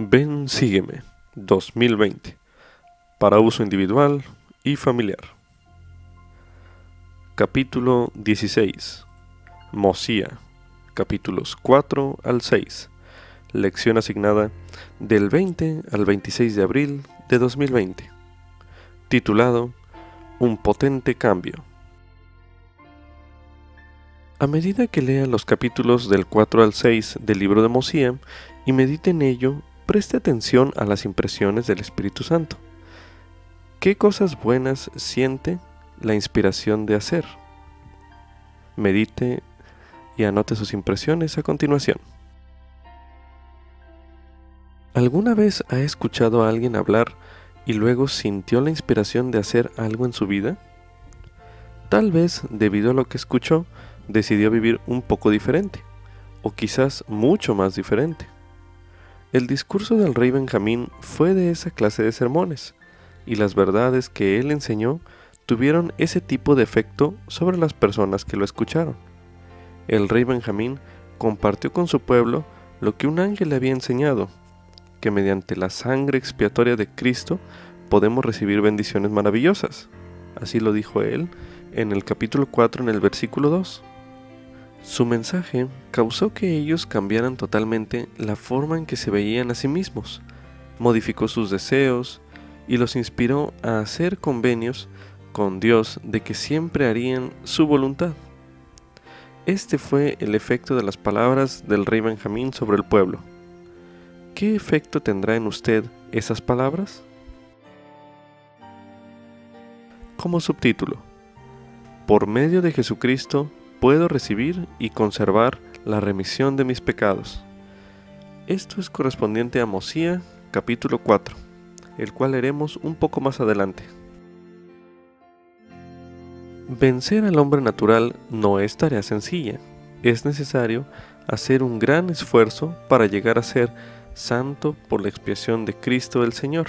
Ven, sígueme 2020 para uso individual y familiar. Capítulo 16. Mosía. Capítulos 4 al 6. Lección asignada del 20 al 26 de abril de 2020. Titulado Un potente cambio. A medida que lea los capítulos del 4 al 6 del libro de Mosía y medite en ello, preste atención a las impresiones del Espíritu Santo. ¿Qué cosas buenas siente la inspiración de hacer? Medite y anote sus impresiones a continuación. ¿Alguna vez ha escuchado a alguien hablar y luego sintió la inspiración de hacer algo en su vida? Tal vez, debido a lo que escuchó, decidió vivir un poco diferente, o quizás mucho más diferente. El discurso del rey Benjamín fue de esa clase de sermones, y las verdades que él enseñó tuvieron ese tipo de efecto sobre las personas que lo escucharon. El rey Benjamín compartió con su pueblo lo que un ángel le había enseñado, que mediante la sangre expiatoria de Cristo podemos recibir bendiciones maravillosas. Así lo dijo él en el capítulo 4 en el versículo 2. Su mensaje causó que ellos cambiaran totalmente la forma en que se veían a sí mismos, modificó sus deseos y los inspiró a hacer convenios con Dios de que siempre harían su voluntad. Este fue el efecto de las palabras del rey Benjamín sobre el pueblo. ¿Qué efecto tendrá en usted esas palabras? Como subtítulo, por medio de Jesucristo, puedo recibir y conservar la remisión de mis pecados. Esto es correspondiente a Mosía capítulo 4, el cual leeremos un poco más adelante. Vencer al hombre natural no es tarea sencilla. Es necesario hacer un gran esfuerzo para llegar a ser santo por la expiación de Cristo el Señor,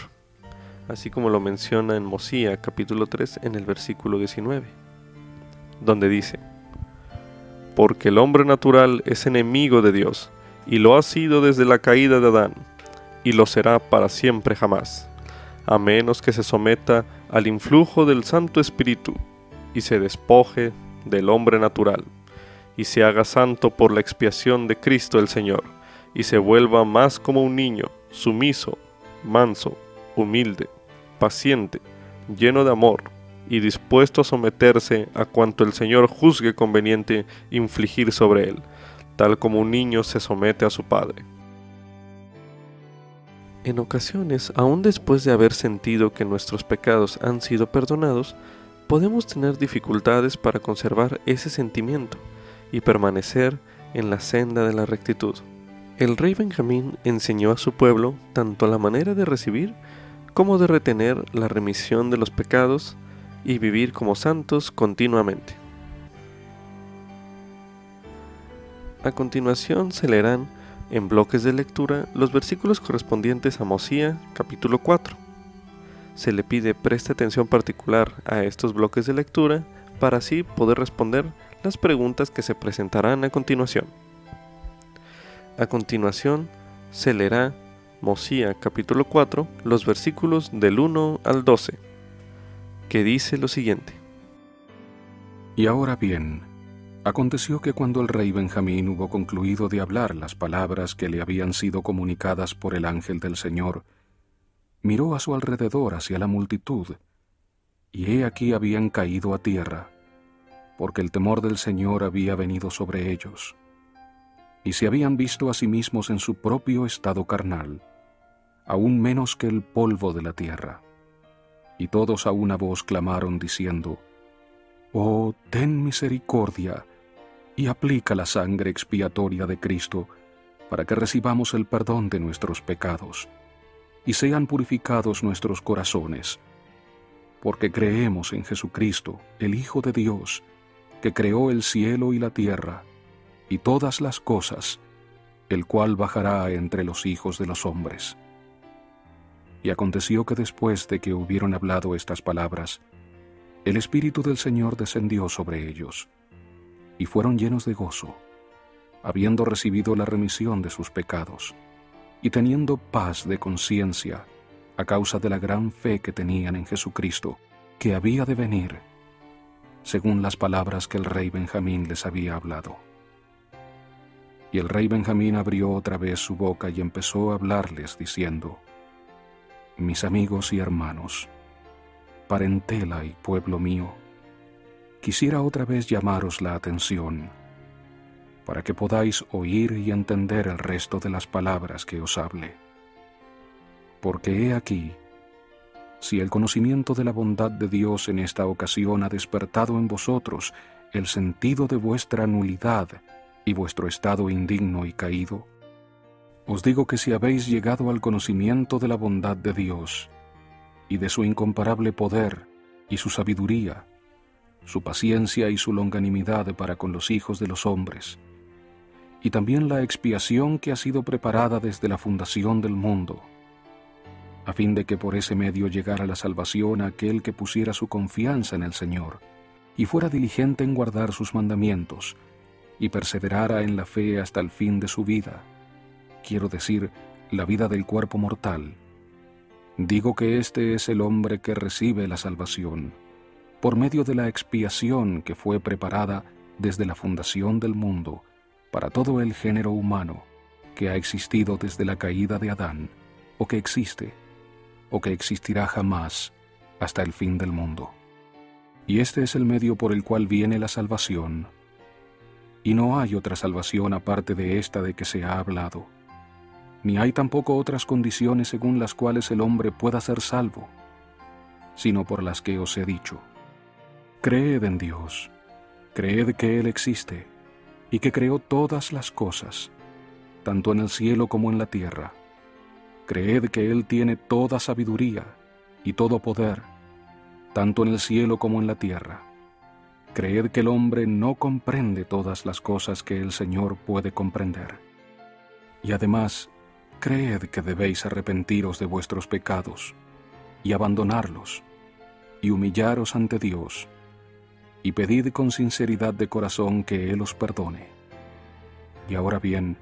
así como lo menciona en Mosía capítulo 3 en el versículo 19, donde dice, porque el hombre natural es enemigo de Dios, y lo ha sido desde la caída de Adán, y lo será para siempre jamás, a menos que se someta al influjo del Santo Espíritu, y se despoje del hombre natural, y se haga santo por la expiación de Cristo el Señor, y se vuelva más como un niño, sumiso, manso, humilde, paciente, lleno de amor, y dispuesto a someterse a cuanto el Señor juzgue conveniente infligir sobre él, tal como un niño se somete a su padre. En ocasiones, aun después de haber sentido que nuestros pecados han sido perdonados, podemos tener dificultades para conservar ese sentimiento y permanecer en la senda de la rectitud. El rey Benjamín enseñó a su pueblo tanto la manera de recibir como de retener la remisión de los pecados y vivir como santos continuamente. A continuación se leerán en bloques de lectura los versículos correspondientes a Mosía capítulo 4. Se le pide preste atención particular a estos bloques de lectura para así poder responder las preguntas que se presentarán a continuación. A continuación se leerá Mosía capítulo 4 los versículos del 1 al 12 que dice lo siguiente. Y ahora bien, aconteció que cuando el rey Benjamín hubo concluido de hablar las palabras que le habían sido comunicadas por el ángel del Señor, miró a su alrededor hacia la multitud, y he aquí habían caído a tierra, porque el temor del Señor había venido sobre ellos, y se habían visto a sí mismos en su propio estado carnal, aún menos que el polvo de la tierra y todos a una voz clamaron diciendo, Oh, ten misericordia, y aplica la sangre expiatoria de Cristo, para que recibamos el perdón de nuestros pecados, y sean purificados nuestros corazones, porque creemos en Jesucristo, el Hijo de Dios, que creó el cielo y la tierra, y todas las cosas, el cual bajará entre los hijos de los hombres y aconteció que después de que hubieron hablado estas palabras, el Espíritu del Señor descendió sobre ellos, y fueron llenos de gozo, habiendo recibido la remisión de sus pecados, y teniendo paz de conciencia a causa de la gran fe que tenían en Jesucristo, que había de venir, según las palabras que el rey Benjamín les había hablado. Y el rey Benjamín abrió otra vez su boca y empezó a hablarles, diciendo, Mis amigos y hermanos, parentela y pueblo mío, quisiera otra vez llamaros la atención, para que podáis oír y entender el resto de las palabras que os hable. Porque he aquí, si el conocimiento de la bondad de Dios en esta ocasión ha despertado en vosotros el sentido de vuestra nulidad y vuestro estado indigno y caído, os digo que si habéis llegado al conocimiento de la bondad de Dios y de su incomparable poder y su sabiduría, su paciencia y su longanimidad para con los hijos de los hombres, y también la expiación que ha sido preparada desde la fundación del mundo, a fin de que por ese medio llegara la salvación a aquel que pusiera su confianza en el Señor, y fuera diligente en guardar sus mandamientos, y perseverara en la fe hasta el fin de su vida, quiero decir, la vida del cuerpo mortal. Digo que este es el hombre que recibe la salvación, por medio de la expiación que fue preparada desde la fundación del mundo, para todo el género humano que ha existido desde la caída de Adán, o que existe, o que existirá jamás hasta el fin del mundo. Y este es el medio por el cual viene la salvación. Y no hay otra salvación aparte de esta de que se ha hablado, ni hay tampoco otras condiciones según las cuales el hombre pueda ser salvo, sino por las que os he dicho. Creed en Dios, creed que Él existe, y que creó todas las cosas, tanto en el cielo como en la tierra. Creed que Él tiene toda sabiduría y todo poder, tanto en el cielo como en la tierra. Creed que el hombre no comprende todas las cosas que el Señor puede comprender. Y además, creed que debéis arrepentiros de vuestros pecados y abandonarlos y humillaros ante Dios y pedid con sinceridad de corazón que Él os perdone. Y ahora bien,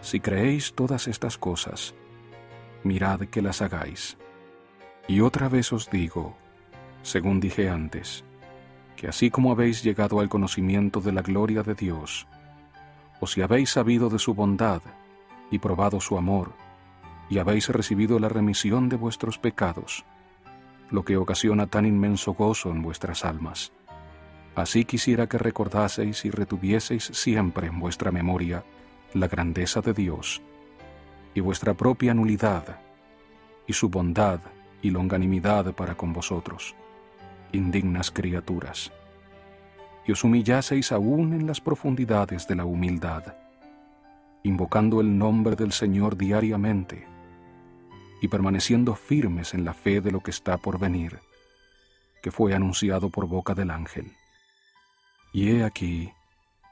si creéis todas estas cosas, mirad que las hagáis. Y otra vez os digo, según dije antes, que así como habéis llegado al conocimiento de la gloria de Dios, o si habéis sabido de su bondad y probado su amor, y habéis recibido la remisión de vuestros pecados, lo que ocasiona tan inmenso gozo en vuestras almas. Así quisiera que recordaseis y retuvieseis siempre en vuestra memoria la grandeza de Dios y vuestra propia nulidad y su bondad y longanimidad para con vosotros, indignas criaturas, y os humillaseis aún en las profundidades de la humildad, invocando el nombre del Señor diariamente y permaneciendo firmes en la fe de lo que está por venir, que fue anunciado por boca del ángel. Y he aquí,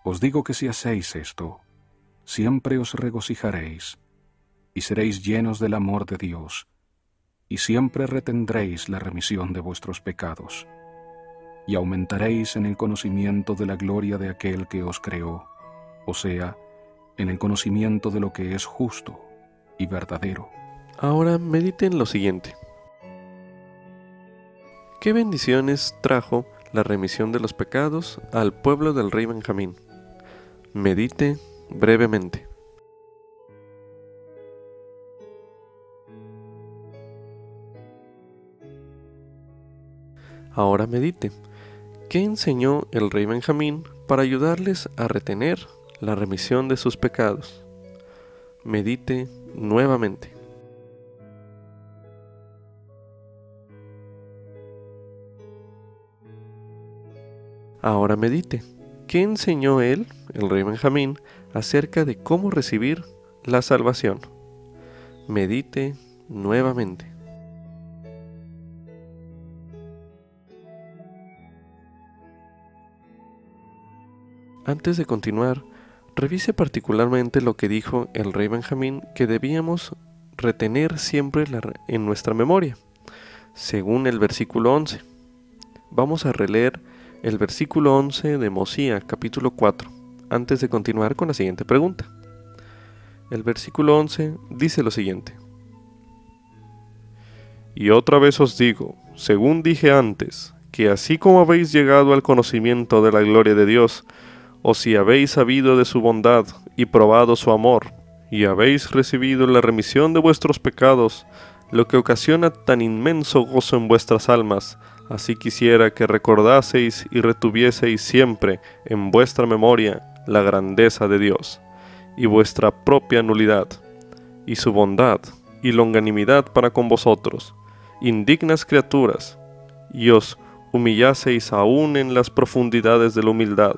os digo que si hacéis esto, siempre os regocijaréis, y seréis llenos del amor de Dios, y siempre retendréis la remisión de vuestros pecados, y aumentaréis en el conocimiento de la gloria de aquel que os creó, o sea, en el conocimiento de lo que es justo y verdadero. Ahora mediten lo siguiente. ¿Qué bendiciones trajo la remisión de los pecados al pueblo del rey Benjamín. Medite brevemente. Ahora medite. ¿Qué enseñó el rey Benjamín para ayudarles a retener la remisión de sus pecados? Medite nuevamente. Ahora medite. ¿Qué enseñó él, el rey Benjamín, acerca de cómo recibir la salvación? Medite nuevamente. Antes de continuar, revise particularmente lo que dijo el rey Benjamín que debíamos retener siempre en nuestra memoria, según el versículo 11. Vamos a releer el versículo 11 de Mosía, capítulo 4, antes de continuar con la siguiente pregunta. El versículo 11 dice lo siguiente. Y otra vez os digo, según dije antes, que así como habéis llegado al conocimiento de la gloria de Dios, o si habéis sabido de su bondad y probado su amor, y habéis recibido la remisión de vuestros pecados, lo que ocasiona tan inmenso gozo en vuestras almas, así quisiera que recordaseis y retuvieseis siempre en vuestra memoria la grandeza de Dios, y vuestra propia nulidad, y su bondad y longanimidad para con vosotros, indignas criaturas, y os humillaseis aún en las profundidades de la humildad,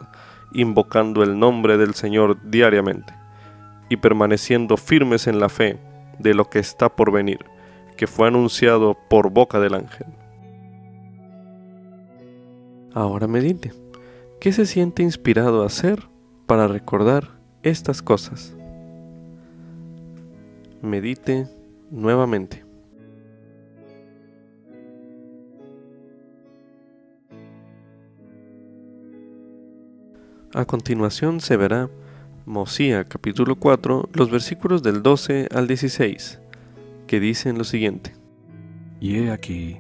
invocando el nombre del Señor diariamente, y permaneciendo firmes en la fe de lo que está por venir, que fue anunciado por boca del ángel. Ahora medite, ¿qué se siente inspirado a hacer para recordar estas cosas? Medite nuevamente. A continuación se verá Mosía capítulo 4, los versículos del 12 al 16, que dicen lo siguiente. Y he aquí,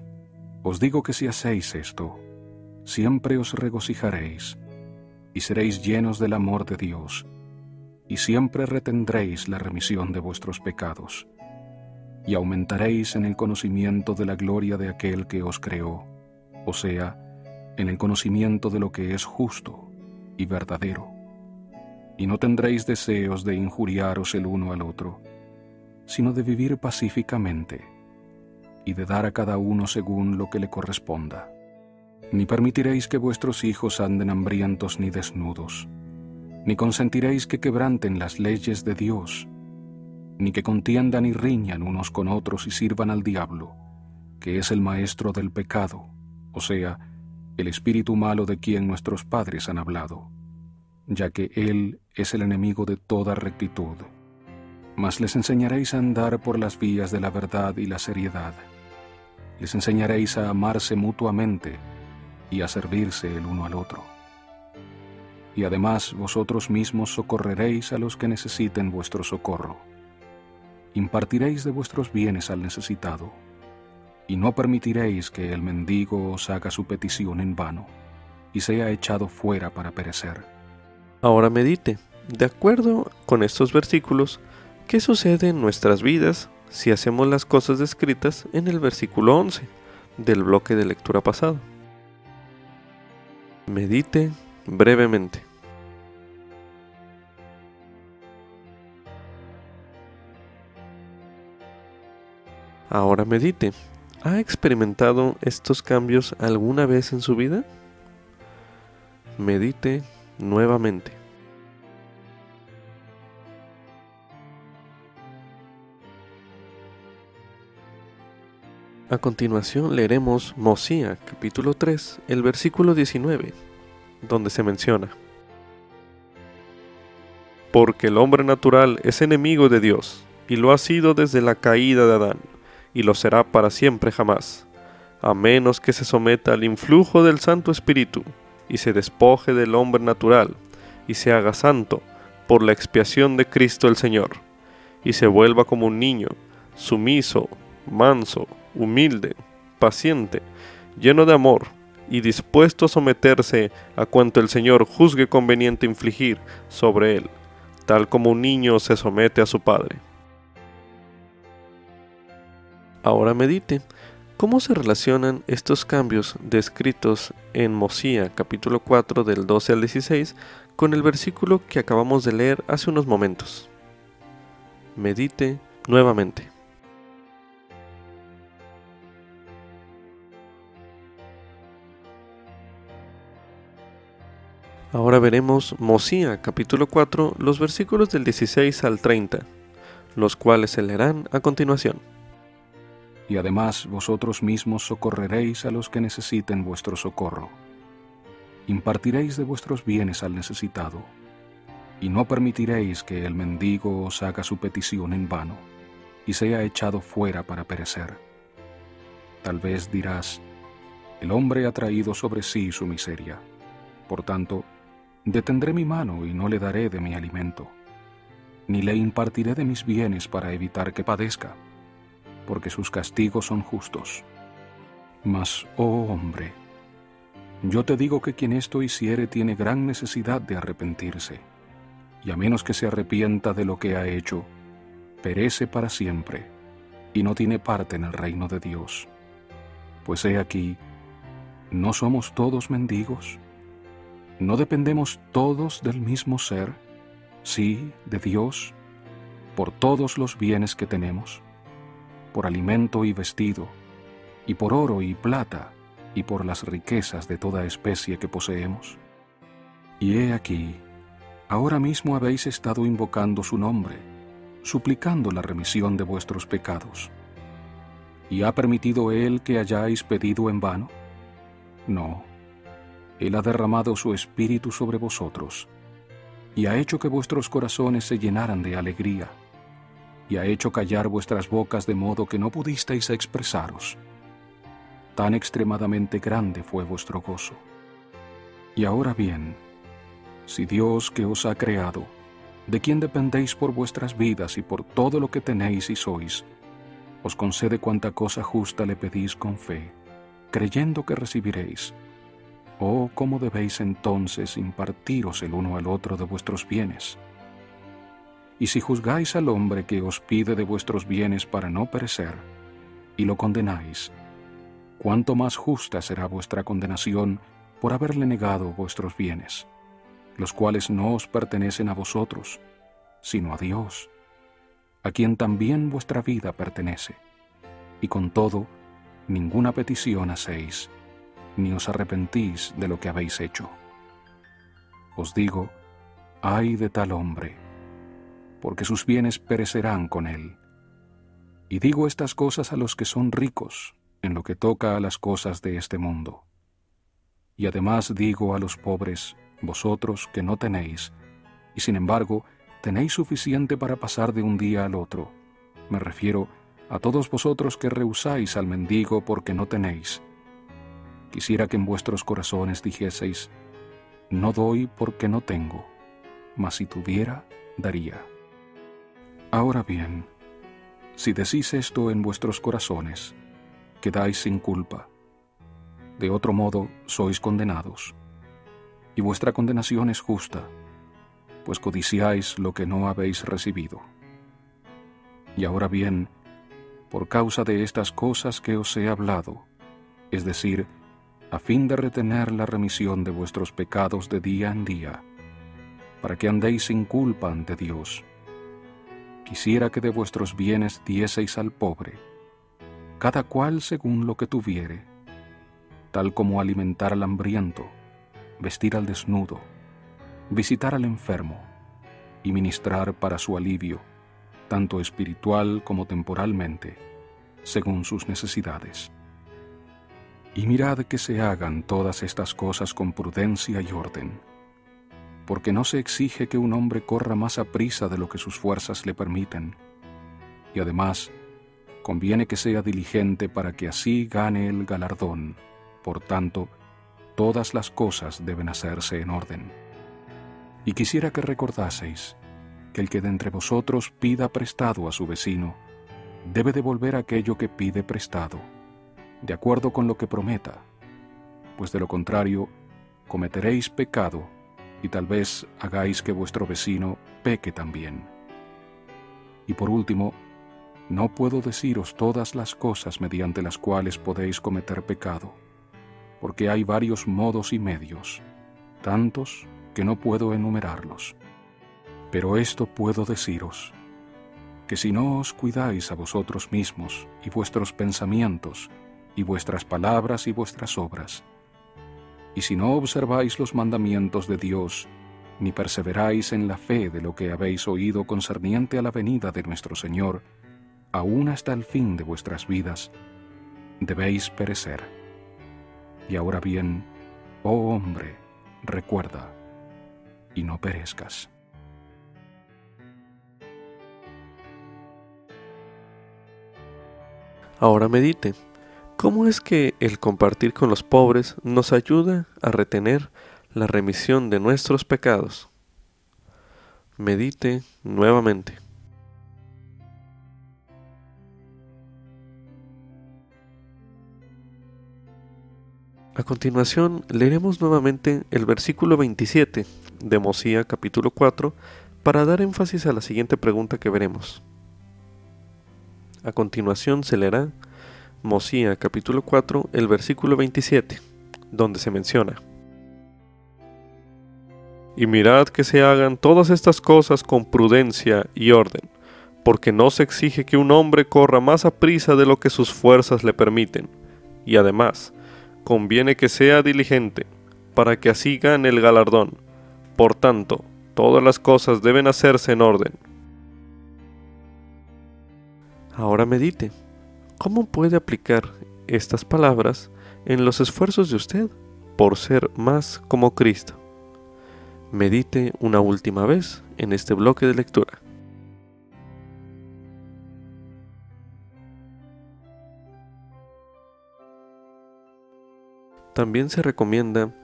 os digo que si hacéis esto, siempre os regocijaréis, y seréis llenos del amor de Dios, y siempre retendréis la remisión de vuestros pecados, y aumentaréis en el conocimiento de la gloria de aquel que os creó, o sea, en el conocimiento de lo que es justo y verdadero, y no tendréis deseos de injuriaros el uno al otro, sino de vivir pacíficamente y de dar a cada uno según lo que le corresponda. Ni permitiréis que vuestros hijos anden hambrientos ni desnudos, ni consentiréis que quebranten las leyes de Dios, ni que contiendan y riñan unos con otros y sirvan al diablo, que es el maestro del pecado, o sea, el espíritu malo de quien nuestros padres han hablado, ya que Él es el enemigo de toda rectitud. Mas les enseñaréis a andar por las vías de la verdad y la seriedad. Les enseñaréis a amarse mutuamente y a servirse el uno al otro. Y además vosotros mismos socorreréis a los que necesiten vuestro socorro. Impartiréis de vuestros bienes al necesitado y no permitiréis que el mendigo os haga su petición en vano y sea echado fuera para perecer. Ahora medite, de acuerdo con estos versículos, qué sucede en nuestras vidas si hacemos las cosas descritas en el versículo 11 del bloque de lectura pasado. Medite brevemente. Ahora medite ¿Ha experimentado estos cambios alguna vez en su vida? Medite nuevamente. A continuación leeremos Mosía capítulo 3, el versículo 19, donde se menciona, Porque el hombre natural es enemigo de Dios, y lo ha sido desde la caída de Adán y lo será para siempre jamás, a menos que se someta al influjo del Santo Espíritu y se despoje del hombre natural y se haga santo por la expiación de Cristo el Señor, y se vuelva como un niño, sumiso, manso, humilde, paciente, lleno de amor y dispuesto a someterse a cuanto el Señor juzgue conveniente infligir sobre él, tal como un niño se somete a su padre. Ahora medite, ¿cómo se relacionan estos cambios descritos en Mosía capítulo 4 del 12 al 16 con el versículo que acabamos de leer hace unos momentos? Medite nuevamente. Ahora veremos Mosía capítulo 4 los versículos del 16 al 30, los cuales se leerán a continuación y además vosotros mismos socorreréis a los que necesiten vuestro socorro. Impartiréis de vuestros bienes al necesitado, y no permitiréis que el mendigo os haga su petición en vano, y sea echado fuera para perecer. Tal vez dirás, el hombre ha traído sobre sí su miseria, por tanto, detendré mi mano y no le daré de mi alimento. ni le impartiré de mis bienes para evitar que padezca, porque sus castigos son justos. Mas, oh hombre, yo te digo que quien esto hiciere tiene gran necesidad de arrepentirse, y a menos que se arrepienta de lo que ha hecho, perece para siempre, y no tiene parte en el reino de Dios. Pues he aquí, ¿no somos todos mendigos? ¿No dependemos todos del mismo ser? Sí, de Dios, por todos los bienes que tenemos, por alimento y vestido, y por oro y plata, y por las riquezas de toda especie que poseemos. Y he aquí, ahora mismo habéis estado invocando su nombre, suplicando la remisión de vuestros pecados. ¿Y ha permitido Él que hayáis pedido en vano? No. Él ha derramado su espíritu sobre vosotros, y ha hecho que vuestros corazones se llenaran de alegría, y ha hecho callar vuestras bocas de modo que no pudisteis expresaros. Tan extremadamente grande fue vuestro gozo. Y ahora bien, si Dios que os ha creado, de quien dependéis por vuestras vidas y por todo lo que tenéis y sois, os concede cuanta cosa justa le pedís con fe, creyendo que recibiréis. Oh, cómo debéis entonces impartiros el uno al otro de vuestros bienes. Y si juzgáis al hombre que os pide de vuestros bienes para no perecer, y lo condenáis, cuánto más justa será vuestra condenación por haberle negado vuestros bienes, los cuales no os pertenecen a vosotros, sino a Dios a quien también vuestra vida pertenece. Y con todo, ninguna petición hacéis, ni os arrepentís de lo que habéis hecho. Os digo, ay de tal hombre, porque sus bienes perecerán con él. Y digo estas cosas a los que son ricos en lo que toca a las cosas de este mundo. Y además digo a los pobres, vosotros que no tenéis, y sin embargo tenéis suficiente para pasar de un día al otro. Me refiero a todos vosotros que rehusáis al mendigo porque no tenéis. Quisiera que en vuestros corazones dijeseis, no doy porque no tengo, mas si tuviera, daría. Ahora bien, si decís esto en vuestros corazones, quedáis sin culpa. De otro modo, sois condenados. Y vuestra condenación es justa pues codiciáis lo que no habéis recibido. Y ahora bien, por causa de estas cosas que os he hablado, es decir, a fin de retener la remisión de vuestros pecados de día en día, para que andéis sin culpa ante Dios. Quisiera que de vuestros bienes dieseis al pobre, cada cual según lo que tuviere, tal como alimentar al hambriento, vestir al desnudo, visitar al enfermo y ministrar para su alivio, tanto espiritual como temporalmente, según sus necesidades. Y mirad que se hagan todas estas cosas con prudencia y orden, porque no se exige que un hombre corra más a prisa de lo que sus fuerzas le permiten, y además conviene que sea diligente para que así gane el galardón. Por tanto, todas las cosas deben hacerse en orden. Y quisiera que recordaseis que el que de entre vosotros pida prestado a su vecino, debe devolver aquello que pide prestado, de acuerdo con lo que prometa, pues de lo contrario, cometeréis pecado y tal vez hagáis que vuestro vecino peque también. Y por último, no puedo deciros todas las cosas mediante las cuales podéis cometer pecado, porque hay varios modos y medios, tantos que no puedo enumerarlos. Pero esto puedo deciros, que si no os cuidáis a vosotros mismos y vuestros pensamientos, y vuestras palabras y vuestras obras, y si no observáis los mandamientos de Dios, ni perseveráis en la fe de lo que habéis oído concerniente a la venida de nuestro Señor, aún hasta el fin de vuestras vidas, debéis perecer. Y ahora bien, oh hombre, recuerda, y no perezcas. Ahora medite, ¿cómo es que el compartir con los pobres nos ayuda a retener la remisión de nuestros pecados? medite nuevamente. A continuación, leeremos nuevamente el versículo 27 de Mosía capítulo 4 para dar énfasis a la siguiente pregunta que veremos. A continuación se leerá Mosía capítulo 4, el versículo 27, donde se menciona. Y mirad que se hagan todas estas cosas con prudencia y orden, porque no se exige que un hombre corra más a prisa de lo que sus fuerzas le permiten, y además, conviene que sea diligente, para que así gane el galardón. Por tanto, todas las cosas deben hacerse en orden. Ahora medite, ¿cómo puede aplicar estas palabras en los esfuerzos de usted por ser más como Cristo? Medite una última vez en este bloque de lectura. También se recomienda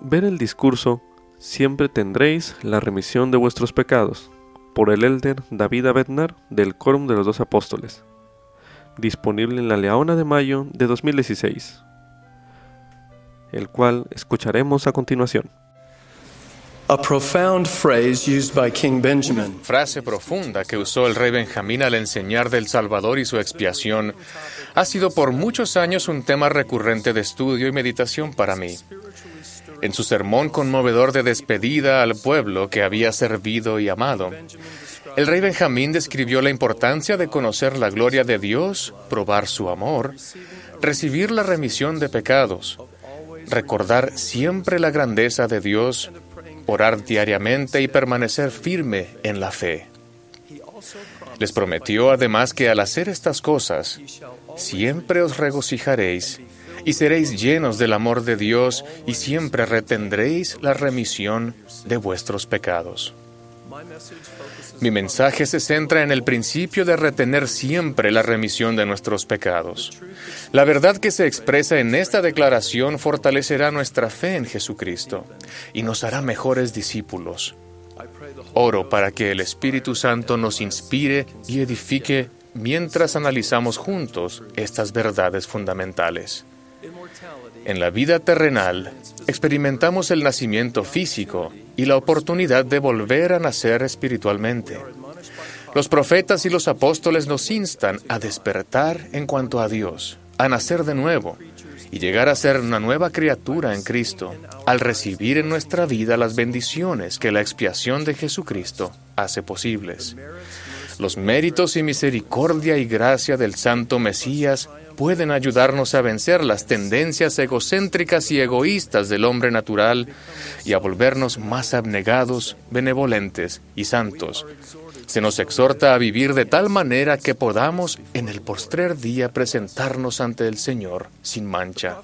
ver el discurso Siempre tendréis la remisión de vuestros pecados, por el elder David Abednar del Quórum de los Dos Apóstoles, disponible en la Leona de Mayo de 2016, el cual escucharemos a continuación. Frase profunda que usó el rey Benjamín al enseñar del Salvador y su expiación ha sido por muchos años un tema recurrente de estudio y meditación para mí. En su sermón conmovedor de despedida al pueblo que había servido y amado, el rey Benjamín describió la importancia de conocer la gloria de Dios, probar su amor, recibir la remisión de pecados, recordar siempre la grandeza de Dios orar diariamente y permanecer firme en la fe. Les prometió además que al hacer estas cosas, siempre os regocijaréis y seréis llenos del amor de Dios y siempre retendréis la remisión de vuestros pecados. Mi mensaje se centra en el principio de retener siempre la remisión de nuestros pecados. La verdad que se expresa en esta declaración fortalecerá nuestra fe en Jesucristo y nos hará mejores discípulos. Oro para que el Espíritu Santo nos inspire y edifique mientras analizamos juntos estas verdades fundamentales. En la vida terrenal experimentamos el nacimiento físico y la oportunidad de volver a nacer espiritualmente. Los profetas y los apóstoles nos instan a despertar en cuanto a Dios, a nacer de nuevo y llegar a ser una nueva criatura en Cristo, al recibir en nuestra vida las bendiciones que la expiación de Jesucristo hace posibles. Los méritos y misericordia y gracia del Santo Mesías pueden ayudarnos a vencer las tendencias egocéntricas y egoístas del hombre natural y a volvernos más abnegados, benevolentes y santos. Se nos exhorta a vivir de tal manera que podamos en el postrer día presentarnos ante el Señor sin mancha.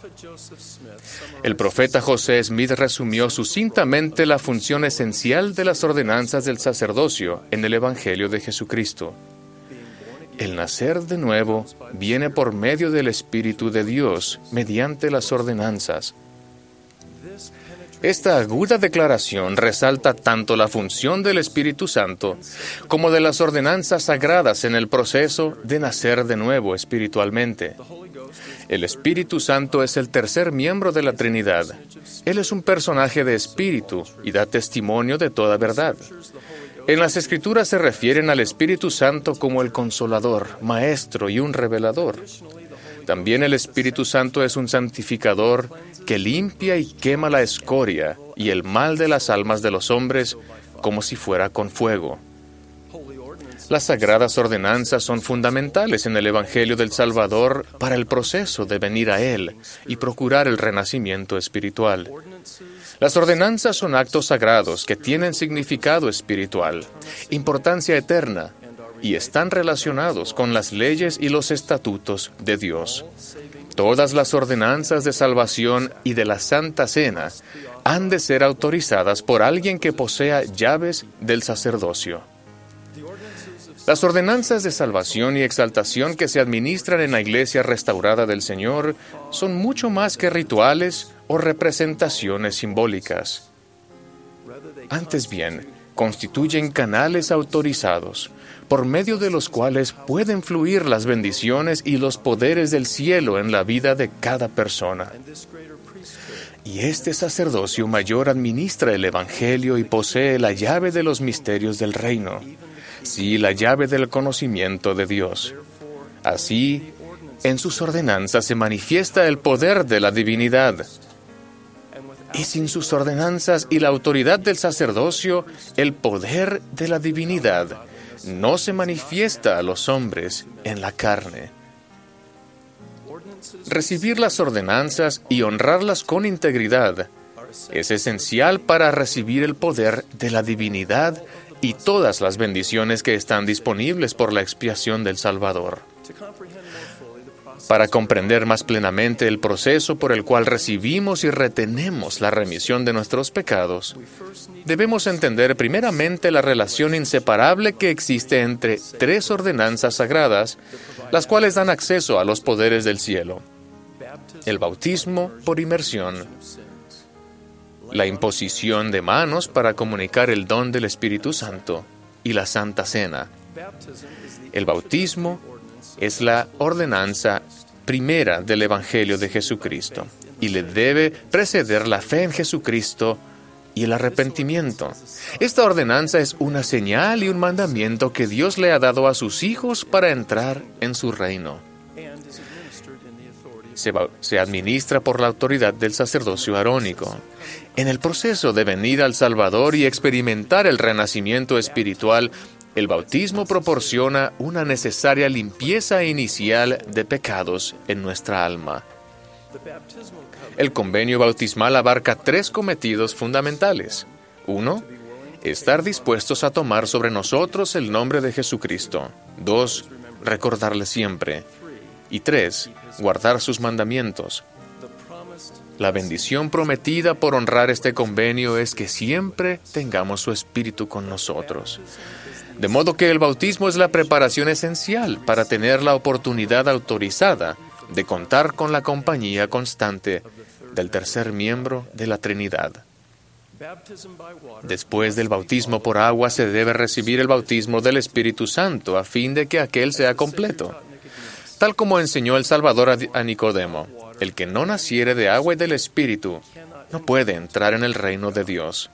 El profeta José Smith resumió sucintamente la función esencial de las ordenanzas del sacerdocio en el Evangelio de Jesucristo. El nacer de nuevo viene por medio del Espíritu de Dios, mediante las ordenanzas. Esta aguda declaración resalta tanto la función del Espíritu Santo como de las ordenanzas sagradas en el proceso de nacer de nuevo espiritualmente. El Espíritu Santo es el tercer miembro de la Trinidad. Él es un personaje de espíritu y da testimonio de toda verdad. En las Escrituras se refieren al Espíritu Santo como el consolador, maestro y un revelador. También el Espíritu Santo es un santificador que limpia y quema la escoria y el mal de las almas de los hombres como si fuera con fuego. Las sagradas ordenanzas son fundamentales en el Evangelio del Salvador para el proceso de venir a Él y procurar el renacimiento espiritual. Las ordenanzas son actos sagrados que tienen significado espiritual, importancia eterna, y están relacionados con las leyes y los estatutos de Dios. Todas las ordenanzas de salvación y de la Santa Cena han de ser autorizadas por alguien que posea llaves del sacerdocio. Las ordenanzas de salvación y exaltación que se administran en la iglesia restaurada del Señor son mucho más que rituales o representaciones simbólicas. Antes bien, constituyen canales autorizados, por medio de los cuales pueden fluir las bendiciones y los poderes del cielo en la vida de cada persona. Y este sacerdocio mayor administra el Evangelio y posee la llave de los misterios del reino, sí, la llave del conocimiento de Dios. Así, en sus ordenanzas se manifiesta el poder de la divinidad. Y sin sus ordenanzas y la autoridad del sacerdocio, el poder de la divinidad no se manifiesta a los hombres en la carne. Recibir las ordenanzas y honrarlas con integridad es esencial para recibir el poder de la divinidad y todas las bendiciones que están disponibles por la expiación del Salvador. Para comprender más plenamente el proceso por el cual recibimos y retenemos la remisión de nuestros pecados, debemos entender primeramente la relación inseparable que existe entre tres ordenanzas sagradas, las cuales dan acceso a los poderes del cielo. El bautismo por inmersión, la imposición de manos para comunicar el don del Espíritu Santo y la Santa Cena. El bautismo es la ordenanza primera del Evangelio de Jesucristo y le debe preceder la fe en Jesucristo y el arrepentimiento. Esta ordenanza es una señal y un mandamiento que Dios le ha dado a sus hijos para entrar en su reino. Se, administra por la autoridad del sacerdocio arónico. En el proceso de venir al Salvador y experimentar el renacimiento espiritual, el bautismo proporciona una necesaria limpieza inicial de pecados en nuestra alma. El convenio bautismal abarca tres cometidos fundamentales. Uno, estar dispuestos a tomar sobre nosotros el nombre de Jesucristo. Dos, recordarle siempre. Y tres, guardar sus mandamientos. La bendición prometida por honrar este convenio es que siempre tengamos su Espíritu con nosotros. De modo que el bautismo es la preparación esencial para tener la oportunidad autorizada de contar con la compañía constante del tercer miembro de la Trinidad. Después del bautismo por agua se debe recibir el bautismo del Espíritu Santo a fin de que aquel sea completo. Tal como enseñó el Salvador a Nicodemo, el que no naciere de agua y del Espíritu no puede entrar en el reino de Dios.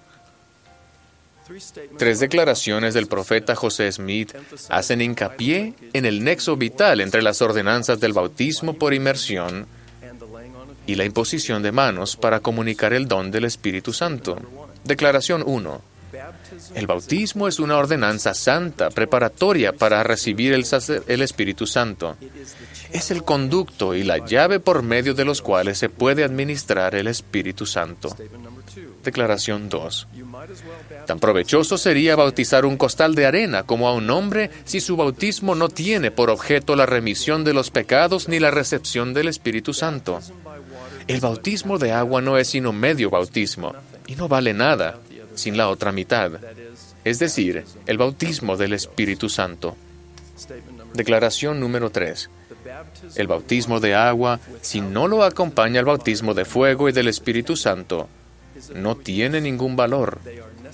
Tres declaraciones del profeta José Smith hacen hincapié en el nexo vital entre las ordenanzas del bautismo por inmersión y la imposición de manos para comunicar el don del Espíritu Santo. Declaración 1. El bautismo es una ordenanza santa preparatoria para recibir el, el, Espíritu Santo. Es el conducto y la llave por medio de los cuales se puede administrar el Espíritu Santo. Declaración 2. Tan provechoso sería bautizar un costal de arena como a un hombre si su bautismo no tiene por objeto la remisión de los pecados ni la recepción del Espíritu Santo. El bautismo de agua no es sino medio bautismo y no vale nada sin la otra mitad, es decir, el bautismo del Espíritu Santo. Declaración número 3. El bautismo de agua, si no lo acompaña el bautismo de fuego y del Espíritu Santo, no tiene ningún valor.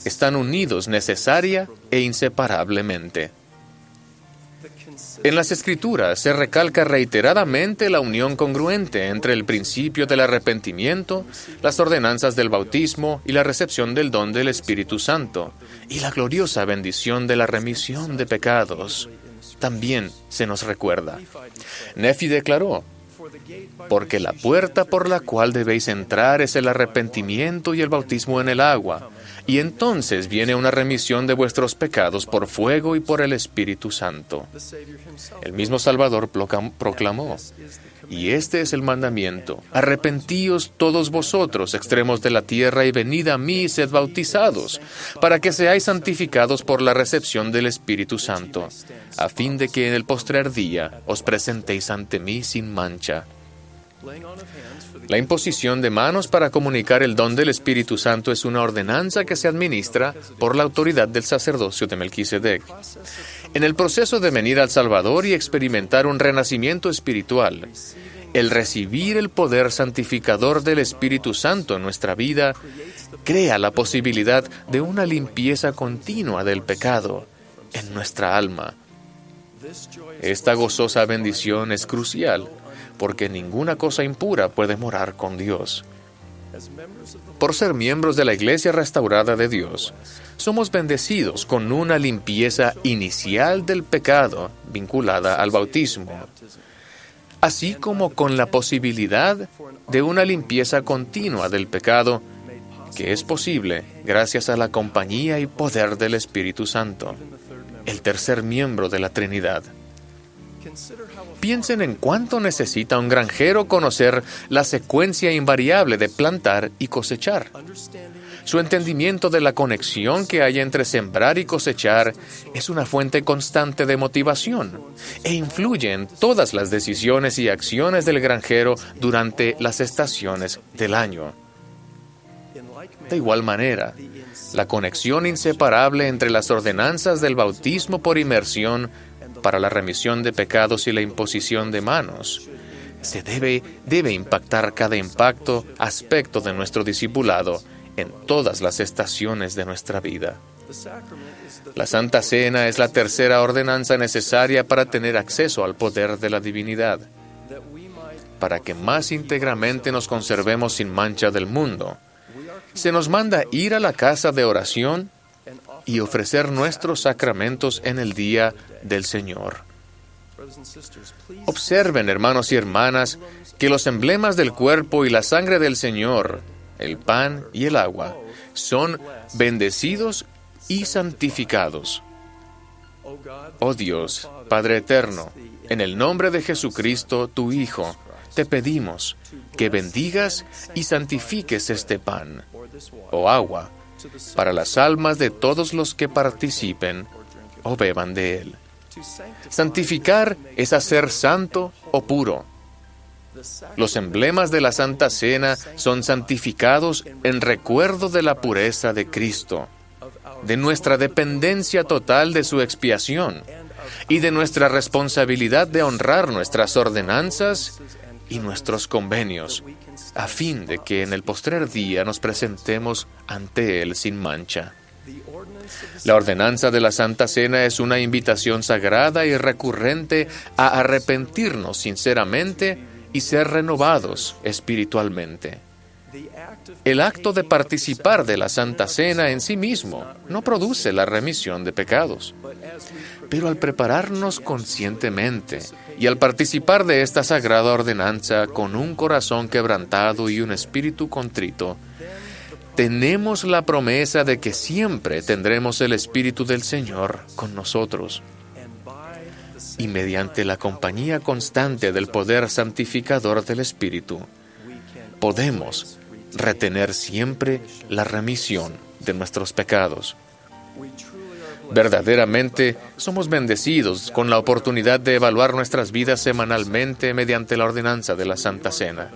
Están unidos necesaria e inseparablemente. En las Escrituras se recalca reiteradamente la unión congruente entre el principio del arrepentimiento, las ordenanzas del bautismo y la recepción del don del Espíritu Santo, y la gloriosa bendición de la remisión de pecados. También se nos recuerda. Nefi declaró, porque la puerta por la cual debéis entrar es el arrepentimiento y el bautismo en el agua, y entonces viene una remisión de vuestros pecados por fuego y por el Espíritu Santo. El mismo Salvador proclamó, y este es el mandamiento, arrepentíos todos vosotros, extremos de la tierra, y venid a mí y sed bautizados, para que seáis santificados por la recepción del Espíritu Santo, a fin de que en el postrer día os presentéis ante mí sin mancha. La imposición de manos para comunicar el don del Espíritu Santo es una ordenanza que se administra por la autoridad del sacerdocio de Melquisedec. En el proceso de venir al Salvador y experimentar un renacimiento espiritual, el recibir el poder santificador del Espíritu Santo en nuestra vida crea la posibilidad de una limpieza continua del pecado en nuestra alma. Esta gozosa bendición es crucial porque ninguna cosa impura puede morar con Dios. Por ser miembros de la Iglesia restaurada de Dios, somos bendecidos con una limpieza inicial del pecado vinculada al bautismo, así como con la posibilidad de una limpieza continua del pecado que es posible gracias a la compañía y poder del Espíritu Santo, el tercer miembro de la Trinidad. Piensen en cuánto necesita un granjero conocer la secuencia invariable de plantar y cosechar. Su entendimiento de la conexión que hay entre sembrar y cosechar es una fuente constante de motivación e influye en todas las decisiones y acciones del granjero durante las estaciones del año. De igual manera, la conexión inseparable entre las ordenanzas del bautismo por inmersión para la remisión de pecados y la imposición de manos se debe, debe impactar cada impacto, aspecto de nuestro discipulado en todas las estaciones de nuestra vida. La Santa Cena es la tercera ordenanza necesaria para tener acceso al poder de la divinidad, para que más íntegramente nos conservemos sin mancha del mundo. Se nos manda ir a la casa de oración y ofrecer nuestros sacramentos en el día del Señor. Observen, hermanos y hermanas, que los emblemas del cuerpo y la sangre del Señor el pan y el agua, son bendecidos y santificados. Oh Dios, Padre Eterno, en el nombre de Jesucristo, tu Hijo, te pedimos que bendigas y santifiques este pan o agua para las almas de todos los que participen o beban de él. Santificar es hacer santo o puro los emblemas de la Santa Cena son santificados en recuerdo de la pureza de Cristo, de nuestra dependencia total de su expiación y de nuestra responsabilidad de honrar nuestras ordenanzas y nuestros convenios, a fin de que en el postrer día nos presentemos ante Él sin mancha. La ordenanza de la Santa Cena es una invitación sagrada y recurrente a arrepentirnos sinceramente y ser renovados espiritualmente. El acto de participar de la Santa Cena en sí mismo no produce la remisión de pecados, pero al prepararnos conscientemente y al participar de esta sagrada ordenanza con un corazón quebrantado y un espíritu contrito, tenemos la promesa de que siempre tendremos el Espíritu del Señor con nosotros y mediante la compañía constante del poder santificador del Espíritu, podemos retener siempre la remisión de nuestros pecados. Verdaderamente somos bendecidos con la oportunidad de evaluar nuestras vidas semanalmente mediante la ordenanza de la Santa Cena,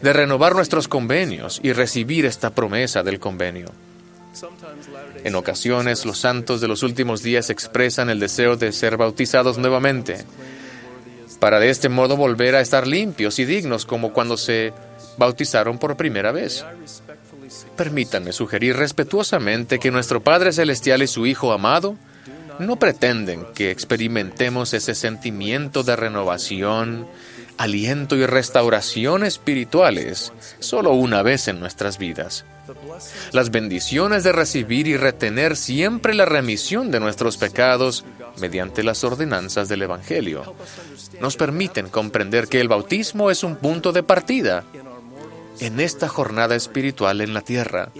de renovar nuestros convenios y recibir esta promesa del convenio. En ocasiones, los santos de los últimos días expresan el deseo de ser bautizados nuevamente, para de este modo volver a estar limpios y dignos como cuando se bautizaron por primera vez. Permítanme sugerir respetuosamente que nuestro Padre Celestial y su Hijo amado no pretenden que experimentemos ese sentimiento de renovación, aliento y restauración espirituales solo una vez en nuestras vidas las bendiciones de recibir y retener siempre la remisión de nuestros pecados mediante las ordenanzas del Evangelio. Nos permiten comprender que el bautismo es un punto de partida en esta jornada espiritual en la tierra.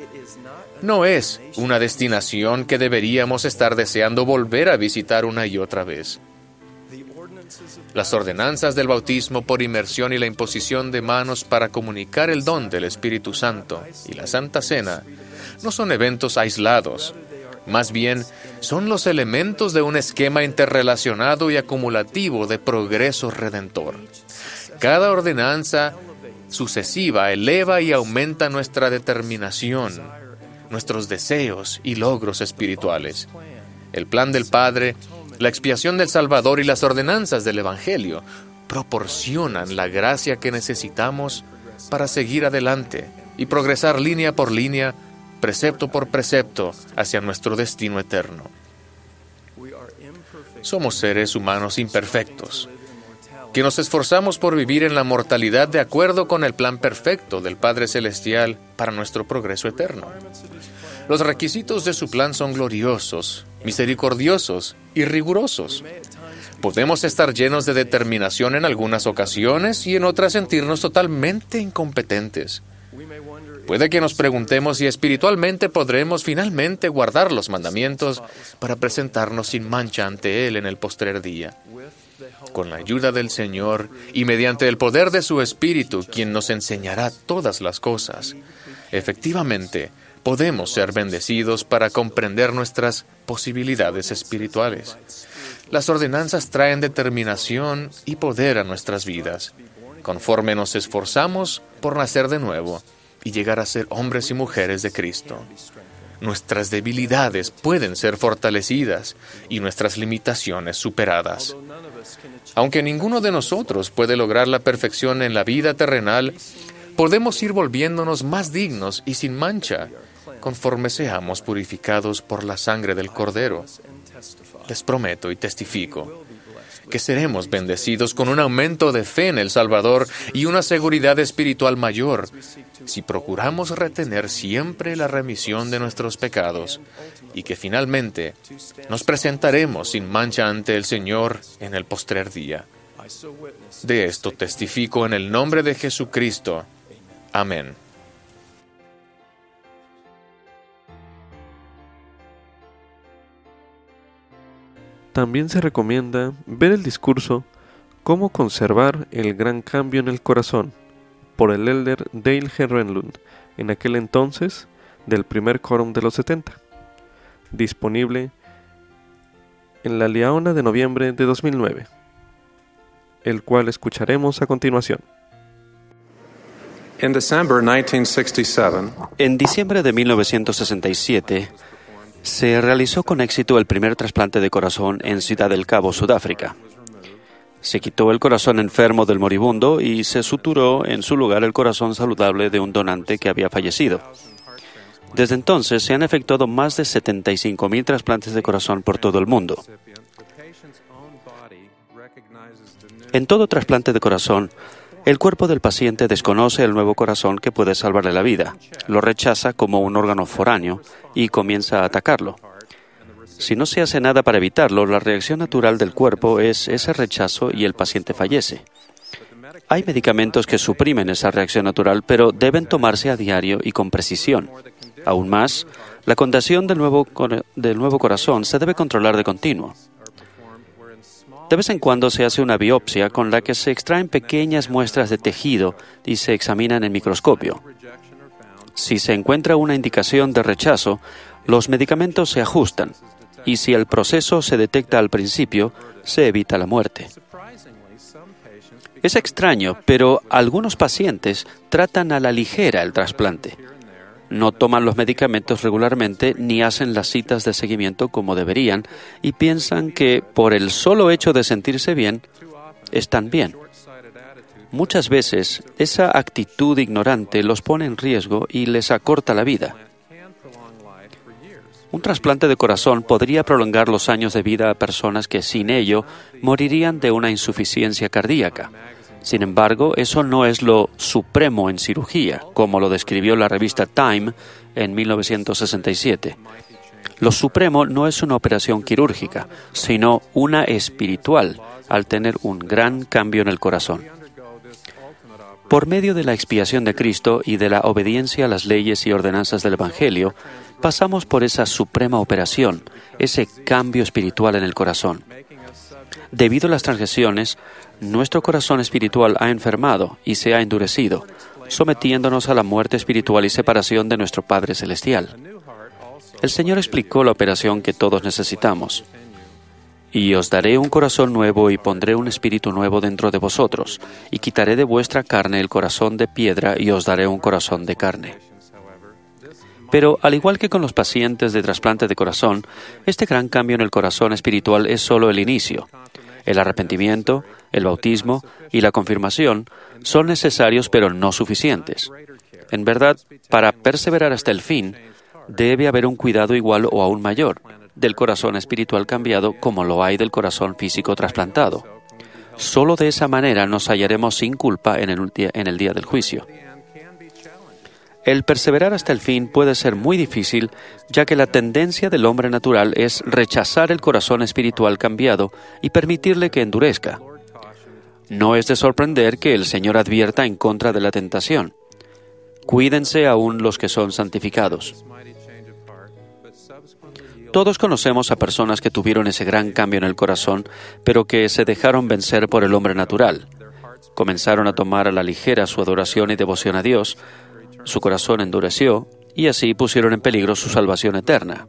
No es una destinación que deberíamos estar deseando volver a visitar una y otra vez. Las ordenanzas del bautismo por inmersión y la imposición de manos para comunicar el don del Espíritu Santo y la Santa Cena no son eventos aislados, más bien son los elementos de un esquema interrelacionado y acumulativo de progreso redentor. Cada ordenanza sucesiva eleva y aumenta nuestra determinación, nuestros deseos y logros espirituales. El plan del Padre la expiación del Salvador y las ordenanzas del Evangelio proporcionan la gracia que necesitamos para seguir adelante y progresar línea por línea, precepto por precepto, hacia nuestro destino eterno. Somos seres humanos imperfectos, que nos esforzamos por vivir en la mortalidad de acuerdo con el plan perfecto del Padre Celestial para nuestro progreso eterno. Los requisitos de su plan son gloriosos, misericordiosos y rigurosos. Podemos estar llenos de determinación en algunas ocasiones y en otras sentirnos totalmente incompetentes. Puede que nos preguntemos si espiritualmente podremos finalmente guardar los mandamientos para presentarnos sin mancha ante Él en el postrer día. Con la ayuda del Señor y mediante el poder de su Espíritu, quien nos enseñará todas las cosas, efectivamente podemos ser bendecidos para comprender nuestras posibilidades espirituales. Las ordenanzas traen determinación y poder a nuestras vidas, conforme nos esforzamos por nacer de nuevo y llegar a ser hombres y mujeres de Cristo. Nuestras debilidades pueden ser fortalecidas y nuestras limitaciones superadas. Aunque ninguno de nosotros puede lograr la perfección en la vida terrenal, podemos ir volviéndonos más dignos y sin mancha conforme seamos purificados por la sangre del Cordero. Les prometo y testifico que seremos bendecidos con un aumento de fe en el Salvador y una seguridad espiritual mayor si procuramos retener siempre la remisión de nuestros pecados y que finalmente nos presentaremos sin mancha ante el Señor en el postrer día. De esto testifico en el nombre de Jesucristo. Amén. También se recomienda ver el discurso Cómo conservar el gran cambio en el corazón por el elder Dale Herrenlund, en aquel entonces del primer quórum de los 70, disponible en la Liaona de noviembre de 2009, el cual escucharemos a continuación. En diciembre de 1967, se realizó con éxito el primer trasplante de corazón en Ciudad del Cabo, Sudáfrica. Se quitó el corazón enfermo del moribundo y se suturó en su lugar el corazón saludable de un donante que había fallecido. Desde entonces se han efectuado más de 75.000 trasplantes de corazón por todo el mundo. En todo trasplante de corazón, el cuerpo del paciente desconoce el nuevo corazón que puede salvarle la vida, lo rechaza como un órgano foráneo y comienza a atacarlo. Si no se hace nada para evitarlo, la reacción natural del cuerpo es ese rechazo y el paciente fallece. Hay medicamentos que suprimen esa reacción natural, pero deben tomarse a diario y con precisión. Aún más, la condición del nuevo, del nuevo corazón se debe controlar de continuo. De vez en cuando se hace una biopsia con la que se extraen pequeñas muestras de tejido y se examinan en microscopio. Si se encuentra una indicación de rechazo, los medicamentos se ajustan y si el proceso se detecta al principio, se evita la muerte. Es extraño, pero algunos pacientes tratan a la ligera el trasplante no toman los medicamentos regularmente ni hacen las citas de seguimiento como deberían y piensan que por el solo hecho de sentirse bien, están bien. Muchas veces esa actitud ignorante los pone en riesgo y les acorta la vida. Un trasplante de corazón podría prolongar los años de vida a personas que sin ello morirían de una insuficiencia cardíaca sin embargo, eso no es lo supremo en cirugía, como lo describió la revista Time en 1967. Lo supremo no es una operación quirúrgica, sino una espiritual, al tener un gran cambio en el corazón. Por medio de la expiación de Cristo y de la obediencia a las leyes y ordenanzas del Evangelio, pasamos por esa suprema operación, ese cambio espiritual en el corazón. Debido a las transgresiones, nuestro corazón espiritual ha enfermado y se ha endurecido, sometiéndonos a la muerte espiritual y separación de nuestro Padre Celestial. El Señor explicó la operación que todos necesitamos. Y os daré un corazón nuevo y pondré un espíritu nuevo dentro de vosotros, y quitaré de vuestra carne el corazón de piedra y os daré un corazón de carne. Pero al igual que con los pacientes de trasplante de corazón, este gran cambio en el corazón espiritual es solo el inicio. El arrepentimiento, el bautismo y la confirmación son necesarios pero no suficientes. En verdad, para perseverar hasta el fin, debe haber un cuidado igual o aún mayor del corazón espiritual cambiado como lo hay del corazón físico trasplantado. Solo de esa manera nos hallaremos sin culpa en el, en el día del juicio. El perseverar hasta el fin puede ser muy difícil, ya que la tendencia del hombre natural es rechazar el corazón espiritual cambiado y permitirle que endurezca. No es de sorprender que el Señor advierta en contra de la tentación. Cuídense aún los que son santificados. Todos conocemos a personas que tuvieron ese gran cambio en el corazón, pero que se dejaron vencer por el hombre natural. Comenzaron a tomar a la ligera su adoración y devoción a Dios, su corazón endureció y así pusieron en peligro su salvación eterna.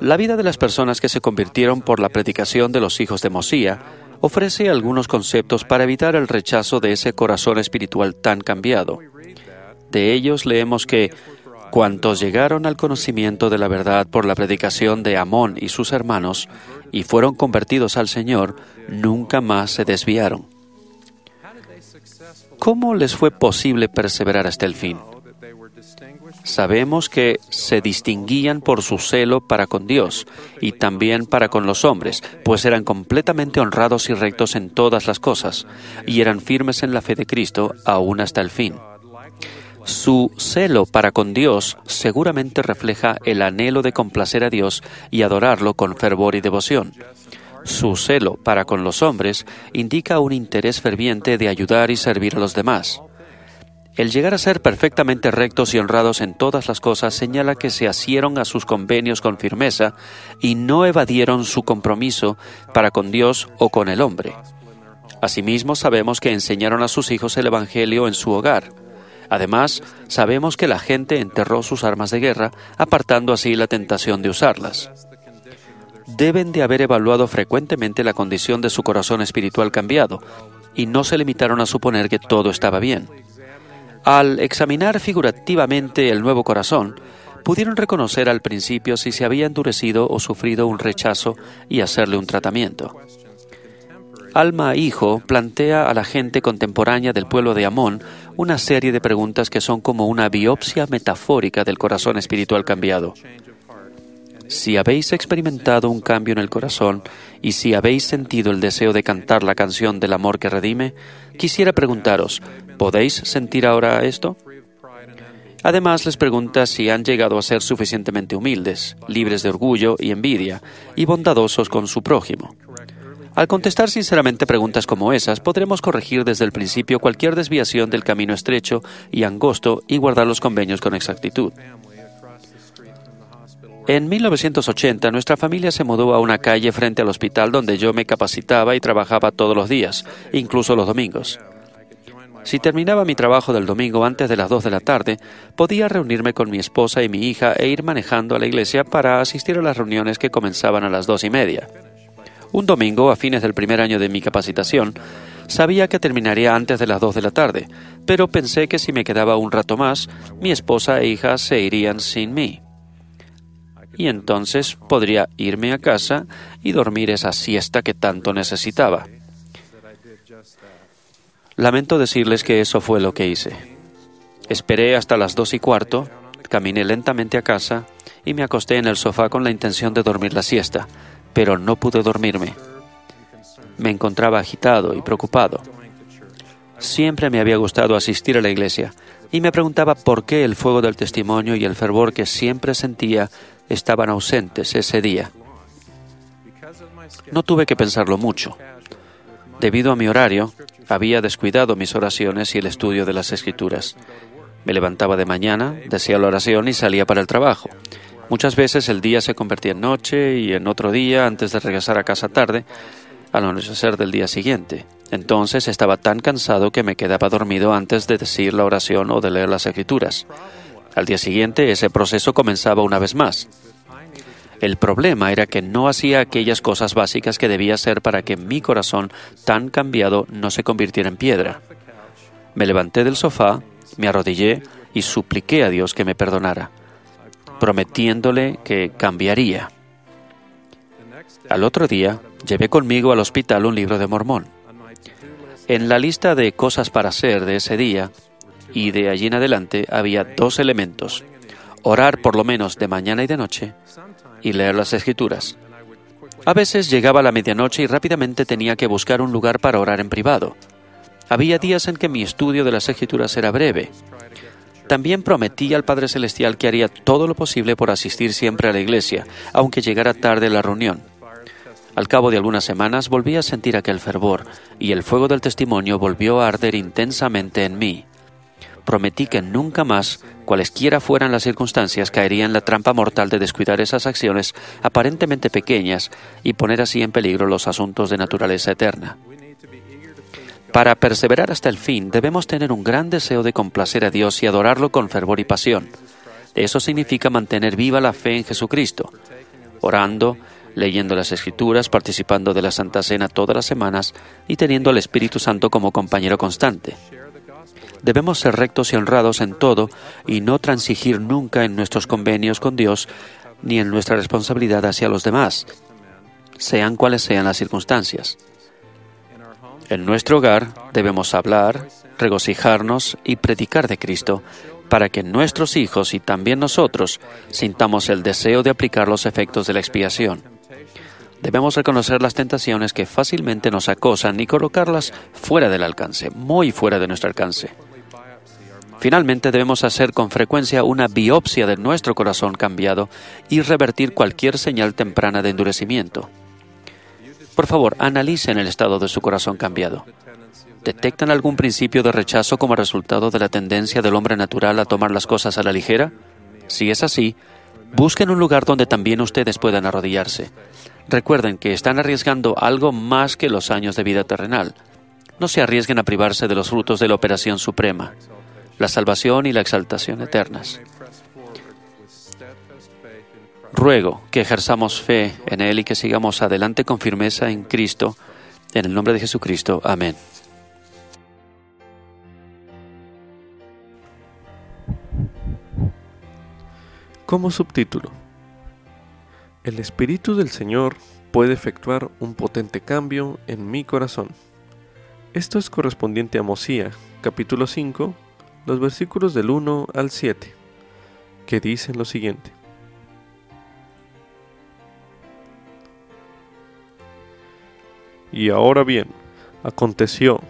La vida de las personas que se convirtieron por la predicación de los hijos de Mosía ofrece algunos conceptos para evitar el rechazo de ese corazón espiritual tan cambiado. De ellos leemos que cuantos llegaron al conocimiento de la verdad por la predicación de Amón y sus hermanos y fueron convertidos al Señor, nunca más se desviaron. ¿Cómo les fue posible perseverar hasta el fin? Sabemos que se distinguían por su celo para con Dios y también para con los hombres, pues eran completamente honrados y rectos en todas las cosas, y eran firmes en la fe de Cristo aún hasta el fin. Su celo para con Dios seguramente refleja el anhelo de complacer a Dios y adorarlo con fervor y devoción. Su celo para con los hombres indica un interés ferviente de ayudar y servir a los demás. El llegar a ser perfectamente rectos y honrados en todas las cosas señala que se asieron a sus convenios con firmeza y no evadieron su compromiso para con Dios o con el hombre. Asimismo, sabemos que enseñaron a sus hijos el Evangelio en su hogar. Además, sabemos que la gente enterró sus armas de guerra, apartando así la tentación de usarlas deben de haber evaluado frecuentemente la condición de su corazón espiritual cambiado y no se limitaron a suponer que todo estaba bien. Al examinar figurativamente el nuevo corazón, pudieron reconocer al principio si se había endurecido o sufrido un rechazo y hacerle un tratamiento. Alma Hijo plantea a la gente contemporánea del pueblo de Amón una serie de preguntas que son como una biopsia metafórica del corazón espiritual cambiado. Si habéis experimentado un cambio en el corazón y si habéis sentido el deseo de cantar la canción del amor que redime, quisiera preguntaros, ¿podéis sentir ahora esto? Además les pregunta si han llegado a ser suficientemente humildes, libres de orgullo y envidia, y bondadosos con su prójimo. Al contestar sinceramente preguntas como esas, podremos corregir desde el principio cualquier desviación del camino estrecho y angosto y guardar los convenios con exactitud. En 1980 nuestra familia se mudó a una calle frente al hospital donde yo me capacitaba y trabajaba todos los días, incluso los domingos. Si terminaba mi trabajo del domingo antes de las 2 de la tarde, podía reunirme con mi esposa y mi hija e ir manejando a la iglesia para asistir a las reuniones que comenzaban a las dos y media. Un domingo, a fines del primer año de mi capacitación, sabía que terminaría antes de las 2 de la tarde, pero pensé que si me quedaba un rato más, mi esposa e hija se irían sin mí y entonces podría irme a casa y dormir esa siesta que tanto necesitaba. Lamento decirles que eso fue lo que hice. Esperé hasta las dos y cuarto, caminé lentamente a casa y me acosté en el sofá con la intención de dormir la siesta, pero no pude dormirme. Me encontraba agitado y preocupado. Siempre me había gustado asistir a la iglesia y me preguntaba por qué el fuego del testimonio y el fervor que siempre sentía estaban ausentes ese día. No tuve que pensarlo mucho. Debido a mi horario, había descuidado mis oraciones y el estudio de las escrituras. Me levantaba de mañana, decía la oración y salía para el trabajo. Muchas veces el día se convertía en noche y en otro día, antes de regresar a casa tarde, al anochecer del día siguiente. Entonces estaba tan cansado que me quedaba dormido antes de decir la oración o de leer las escrituras. Al día siguiente ese proceso comenzaba una vez más. El problema era que no hacía aquellas cosas básicas que debía hacer para que mi corazón tan cambiado no se convirtiera en piedra. Me levanté del sofá, me arrodillé y supliqué a Dios que me perdonara, prometiéndole que cambiaría. Al otro día, llevé conmigo al hospital un libro de Mormón. En la lista de cosas para hacer de ese día y de allí en adelante había dos elementos. Orar por lo menos de mañana y de noche y leer las escrituras. A veces llegaba la medianoche y rápidamente tenía que buscar un lugar para orar en privado. Había días en que mi estudio de las escrituras era breve. También prometí al Padre Celestial que haría todo lo posible por asistir siempre a la iglesia, aunque llegara tarde la reunión. Al cabo de algunas semanas volví a sentir aquel fervor, y el fuego del testimonio volvió a arder intensamente en mí. Prometí que nunca más, cualesquiera fueran las circunstancias, caería en la trampa mortal de descuidar esas acciones aparentemente pequeñas y poner así en peligro los asuntos de naturaleza eterna. Para perseverar hasta el fin debemos tener un gran deseo de complacer a Dios y adorarlo con fervor y pasión. Eso significa mantener viva la fe en Jesucristo, orando, leyendo las Escrituras, participando de la Santa Cena todas las semanas y teniendo al Espíritu Santo como compañero constante. Debemos ser rectos y honrados en todo y no transigir nunca en nuestros convenios con Dios ni en nuestra responsabilidad hacia los demás, sean cuales sean las circunstancias. En nuestro hogar debemos hablar, regocijarnos y predicar de Cristo para que nuestros hijos y también nosotros sintamos el deseo de aplicar los efectos de la expiación. Debemos reconocer las tentaciones que fácilmente nos acosan y colocarlas fuera del alcance, muy fuera de nuestro alcance. Finalmente debemos hacer con frecuencia una biopsia de nuestro corazón cambiado y revertir cualquier señal temprana de endurecimiento. Por favor, analicen el estado de su corazón cambiado. ¿Detectan algún principio de rechazo como resultado de la tendencia del hombre natural a tomar las cosas a la ligera? Si es así, busquen un lugar donde también ustedes puedan arrodillarse. Recuerden que están arriesgando algo más que los años de vida terrenal. No se arriesguen a privarse de los frutos de la operación suprema, la salvación y la exaltación eternas. Ruego que ejerzamos fe en Él y que sigamos adelante con firmeza en Cristo. En el nombre de Jesucristo. Amén. Como subtítulo, El Espíritu del Señor puede efectuar un potente cambio en mi corazón. Esto es correspondiente a Mosía, capítulo 5, los versículos del 1 al 7, que dicen lo siguiente. Y ahora bien, aconteció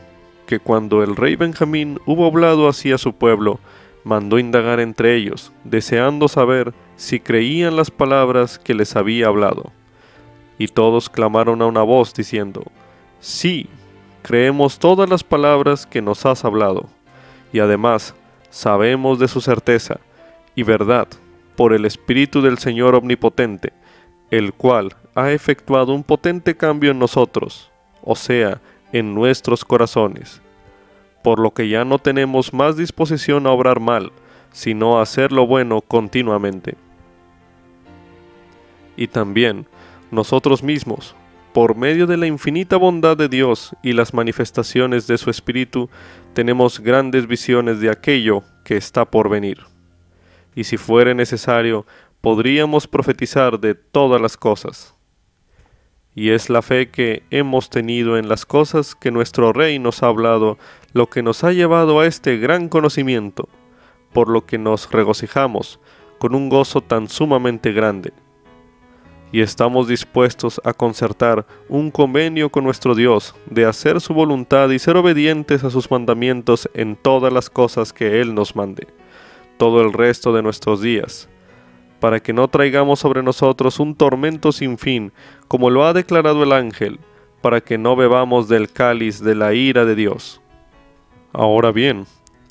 que cuando el rey Benjamín hubo hablado así a su pueblo, mandó indagar entre ellos, deseando saber si creían las palabras que les había hablado. Y todos clamaron a una voz diciendo, Sí, creemos todas las palabras que nos has hablado, y además sabemos de su certeza y verdad por el Espíritu del Señor Omnipotente, el cual ha efectuado un potente cambio en nosotros o sea, en nuestros corazones, por lo que ya no tenemos más disposición a obrar mal, sino a hacer lo bueno continuamente. Y también nosotros mismos, por medio de la infinita bondad de Dios y las manifestaciones de su Espíritu, tenemos grandes visiones de aquello que está por venir. Y si fuere necesario, podríamos profetizar de todas las cosas y es la fe que hemos tenido en las cosas que nuestro Rey nos ha hablado lo que nos ha llevado a este gran conocimiento, por lo que nos regocijamos con un gozo tan sumamente grande. Y estamos dispuestos a concertar un convenio con nuestro Dios de hacer su voluntad y ser obedientes a sus mandamientos en todas las cosas que Él nos mande, todo el resto de nuestros días para que no traigamos sobre nosotros un tormento sin fin, como lo ha declarado el ángel, para que no bebamos del cáliz de la ira de Dios. Ahora bien,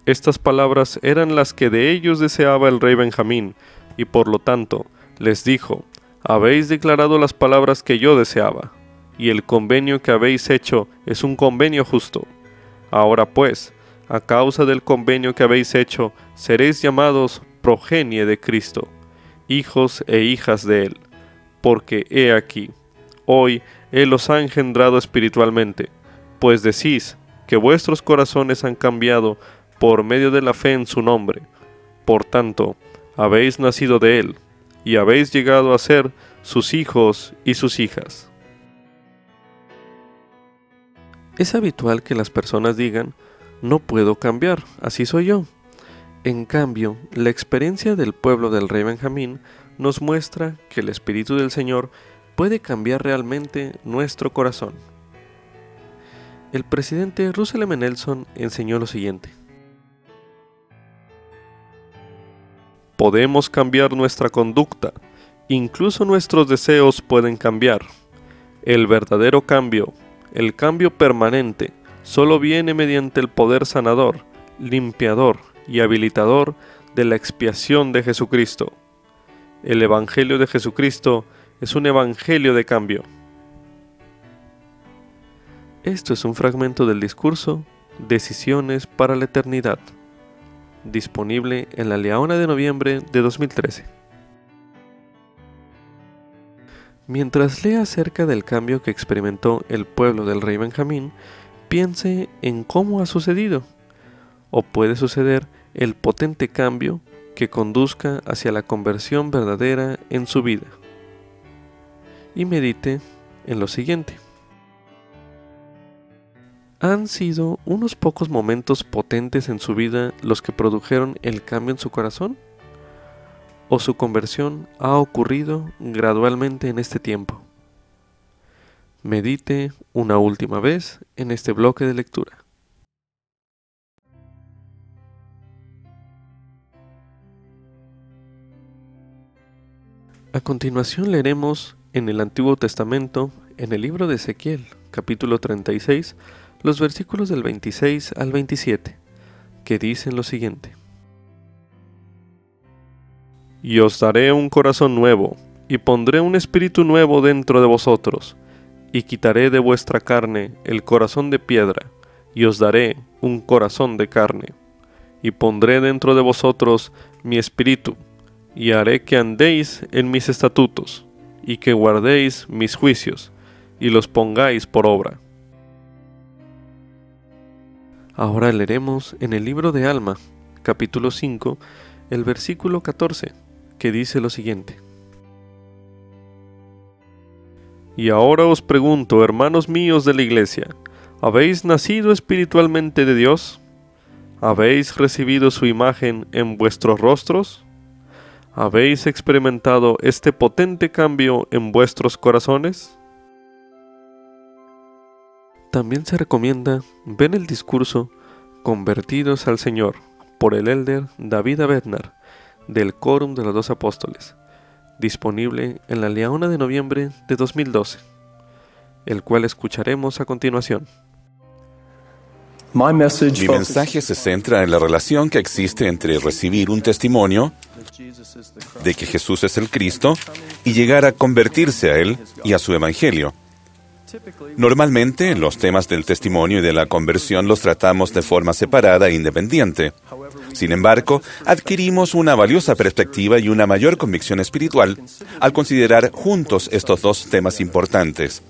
estas palabras eran las que de ellos deseaba el rey Benjamín, y por lo tanto les dijo, habéis declarado las palabras que yo deseaba, y el convenio que habéis hecho es un convenio justo. Ahora pues, a causa del convenio que habéis hecho, seréis llamados progenie de Cristo hijos e hijas de Él, porque he aquí, hoy Él los ha engendrado espiritualmente, pues decís que vuestros corazones han cambiado por medio de la fe en su nombre. Por tanto, habéis nacido de Él, y habéis llegado a ser sus hijos y sus hijas. Es habitual que las personas digan, no puedo cambiar, así soy yo. En cambio, la experiencia del pueblo del rey Benjamín nos muestra que el Espíritu del Señor puede cambiar realmente nuestro corazón. El presidente Russell M. Nelson enseñó lo siguiente. Podemos cambiar nuestra conducta, incluso nuestros deseos pueden cambiar. El verdadero cambio, el cambio permanente, solo viene mediante el poder sanador, limpiador y habilitador de la expiación de Jesucristo. El Evangelio de Jesucristo es un Evangelio de cambio. Esto es un fragmento del discurso Decisiones para la Eternidad, disponible en la Leona de noviembre de 2013. Mientras lea acerca del cambio que experimentó el pueblo del rey Benjamín, piense en cómo ha sucedido, o puede suceder el potente cambio que conduzca hacia la conversión verdadera en su vida. Y medite en lo siguiente. ¿Han sido unos pocos momentos potentes en su vida los que produjeron el cambio en su corazón? ¿O su conversión ha ocurrido gradualmente en este tiempo? Medite una última vez en este bloque de lectura. A continuación leeremos en el Antiguo Testamento, en el libro de Ezequiel, capítulo 36, los versículos del 26 al 27, que dicen lo siguiente. Y os daré un corazón nuevo, y pondré un espíritu nuevo dentro de vosotros, y quitaré de vuestra carne el corazón de piedra, y os daré un corazón de carne, y pondré dentro de vosotros mi espíritu, y haré que andéis en mis estatutos, y que guardéis mis juicios, y los pongáis por obra. Ahora leeremos en el libro de Alma, capítulo 5, el versículo 14, que dice lo siguiente. Y ahora os pregunto, hermanos míos de la iglesia, ¿habéis nacido espiritualmente de Dios? ¿Habéis recibido su imagen en vuestros rostros? ¿Habéis experimentado este potente cambio en vuestros corazones? También se recomienda ver el discurso Convertidos al Señor por el elder David Abednar del Quórum de los Dos Apóstoles, disponible en la Leona de noviembre de 2012, el cual escucharemos a continuación. Mi mensaje se centra en la relación que existe entre recibir un testimonio de que Jesús es el Cristo y llegar a convertirse a Él y a su Evangelio. Normalmente los temas del testimonio y de la conversión los tratamos de forma separada e independiente. Sin embargo, adquirimos una valiosa perspectiva y una mayor convicción espiritual al considerar juntos estos dos temas importantes.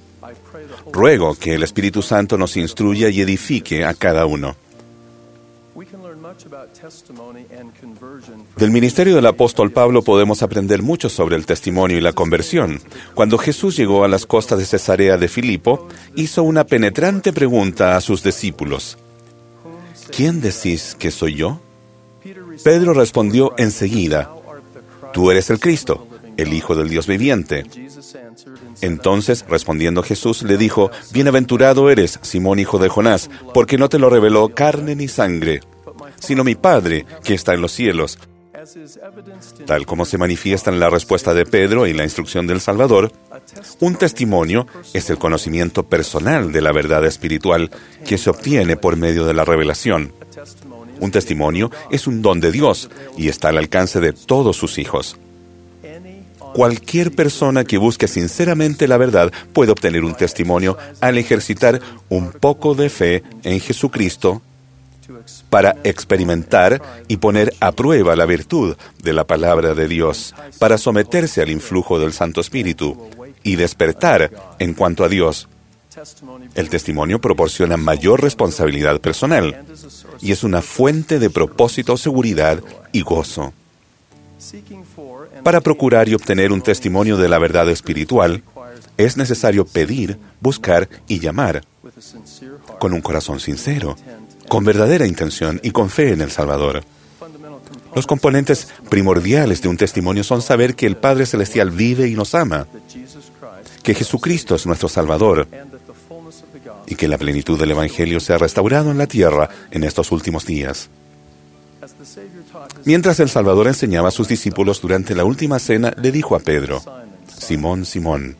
Ruego que el Espíritu Santo nos instruya y edifique a cada uno. Del ministerio del apóstol Pablo podemos aprender mucho sobre el testimonio y la conversión. Cuando Jesús llegó a las costas de Cesarea de Filipo, hizo una penetrante pregunta a sus discípulos. ¿Quién decís que soy yo? Pedro respondió enseguida, Tú eres el Cristo, el Hijo del Dios viviente. Entonces, respondiendo Jesús, le dijo, Bienaventurado eres, Simón hijo de Jonás, porque no te lo reveló carne ni sangre, sino mi Padre que está en los cielos. Tal como se manifiesta en la respuesta de Pedro y la instrucción del Salvador, un testimonio es el conocimiento personal de la verdad espiritual que se obtiene por medio de la revelación. Un testimonio es un don de Dios y está al alcance de todos sus hijos. Cualquier persona que busque sinceramente la verdad puede obtener un testimonio al ejercitar un poco de fe en Jesucristo para experimentar y poner a prueba la virtud de la palabra de Dios, para someterse al influjo del Santo Espíritu y despertar en cuanto a Dios. El testimonio proporciona mayor responsabilidad personal y es una fuente de propósito, seguridad y gozo. Para procurar y obtener un testimonio de la verdad espiritual, es necesario pedir, buscar y llamar con un corazón sincero, con verdadera intención y con fe en el Salvador. Los componentes primordiales de un testimonio son saber que el Padre Celestial vive y nos ama, que Jesucristo es nuestro Salvador y que la plenitud del Evangelio se ha restaurado en la tierra en estos últimos días. Mientras el Salvador enseñaba a sus discípulos durante la última cena, le dijo a Pedro, Simón, Simón,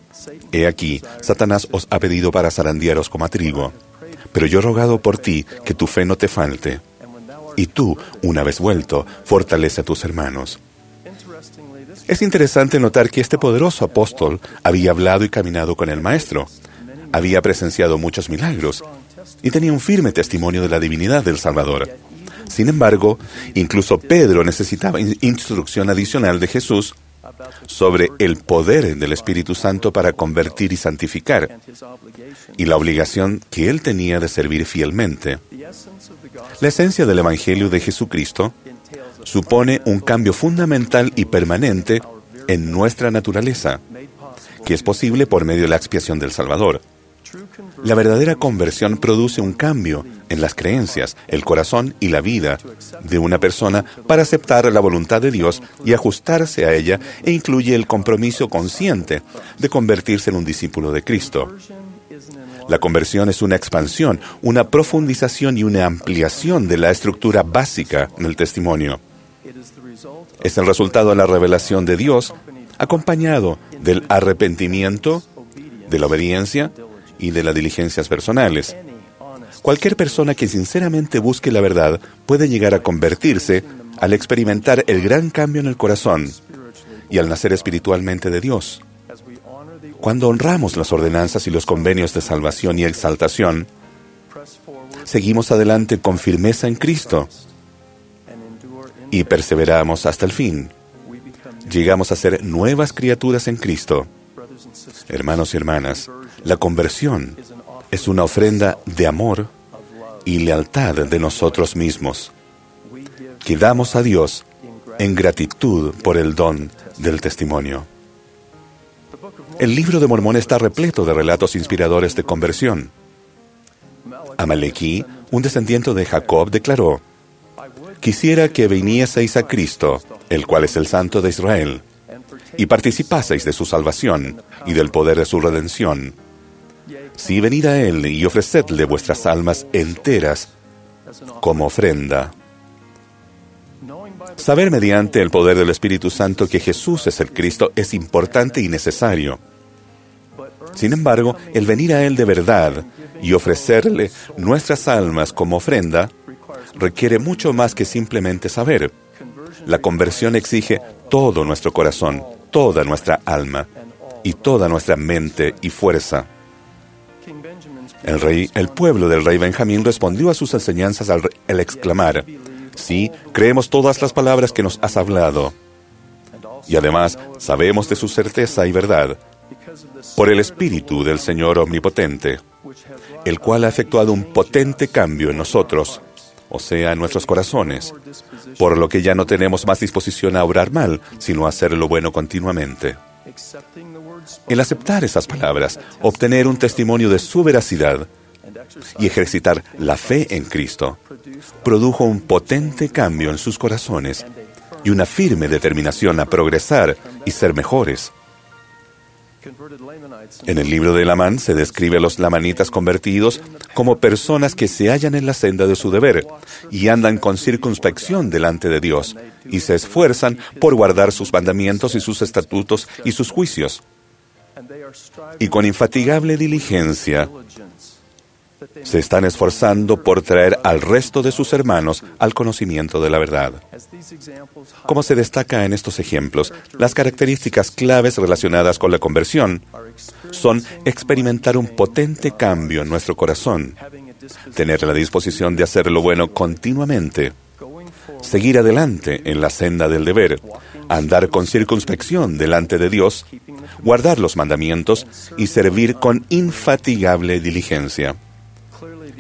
he aquí, Satanás os ha pedido para zarandearos como a trigo, pero yo he rogado por ti que tu fe no te falte. Y tú, una vez vuelto, fortalece a tus hermanos. Es interesante notar que este poderoso apóstol había hablado y caminado con el Maestro, había presenciado muchos milagros y tenía un firme testimonio de la divinidad del Salvador. Sin embargo, incluso Pedro necesitaba instrucción adicional de Jesús sobre el poder del Espíritu Santo para convertir y santificar y la obligación que él tenía de servir fielmente. La esencia del Evangelio de Jesucristo supone un cambio fundamental y permanente en nuestra naturaleza, que es posible por medio de la expiación del Salvador. La verdadera conversión produce un cambio en las creencias, el corazón y la vida de una persona para aceptar la voluntad de Dios y ajustarse a ella e incluye el compromiso consciente de convertirse en un discípulo de Cristo. La conversión es una expansión, una profundización y una ampliación de la estructura básica del testimonio. Es el resultado de la revelación de Dios acompañado del arrepentimiento, de la obediencia y de las diligencias personales. Cualquier persona que sinceramente busque la verdad puede llegar a convertirse al experimentar el gran cambio en el corazón y al nacer espiritualmente de Dios. Cuando honramos las ordenanzas y los convenios de salvación y exaltación, seguimos adelante con firmeza en Cristo y perseveramos hasta el fin. Llegamos a ser nuevas criaturas en Cristo. Hermanos y hermanas, la conversión es una ofrenda de amor y lealtad de nosotros mismos, que damos a Dios en gratitud por el don del testimonio. El libro de Mormón está repleto de relatos inspiradores de conversión. Amalekí, un descendiente de Jacob, declaró, Quisiera que vinieseis a Cristo, el cual es el Santo de Israel, y participaseis de su salvación y del poder de su redención. Si venid a Él y ofrecedle vuestras almas enteras como ofrenda. Saber mediante el poder del Espíritu Santo que Jesús es el Cristo es importante y necesario. Sin embargo, el venir a Él de verdad y ofrecerle nuestras almas como ofrenda requiere mucho más que simplemente saber. La conversión exige todo nuestro corazón, toda nuestra alma y toda nuestra mente y fuerza. El rey, el pueblo del rey Benjamín respondió a sus enseñanzas al, al exclamar, sí, creemos todas las palabras que nos has hablado. Y además sabemos de su certeza y verdad, por el Espíritu del Señor Omnipotente, el cual ha efectuado un potente cambio en nosotros, o sea, en nuestros corazones, por lo que ya no tenemos más disposición a obrar mal, sino a hacer lo bueno continuamente. El aceptar esas palabras, obtener un testimonio de su veracidad y ejercitar la fe en Cristo, produjo un potente cambio en sus corazones y una firme determinación a progresar y ser mejores. En el libro de Lamán se describe a los lamanitas convertidos como personas que se hallan en la senda de su deber y andan con circunspección delante de Dios y se esfuerzan por guardar sus mandamientos y sus estatutos y sus juicios. Y con infatigable diligencia se están esforzando por traer al resto de sus hermanos al conocimiento de la verdad. Como se destaca en estos ejemplos, las características claves relacionadas con la conversión son experimentar un potente cambio en nuestro corazón, tener la disposición de hacer lo bueno continuamente, seguir adelante en la senda del deber, andar con circunspección delante de Dios, guardar los mandamientos y servir con infatigable diligencia.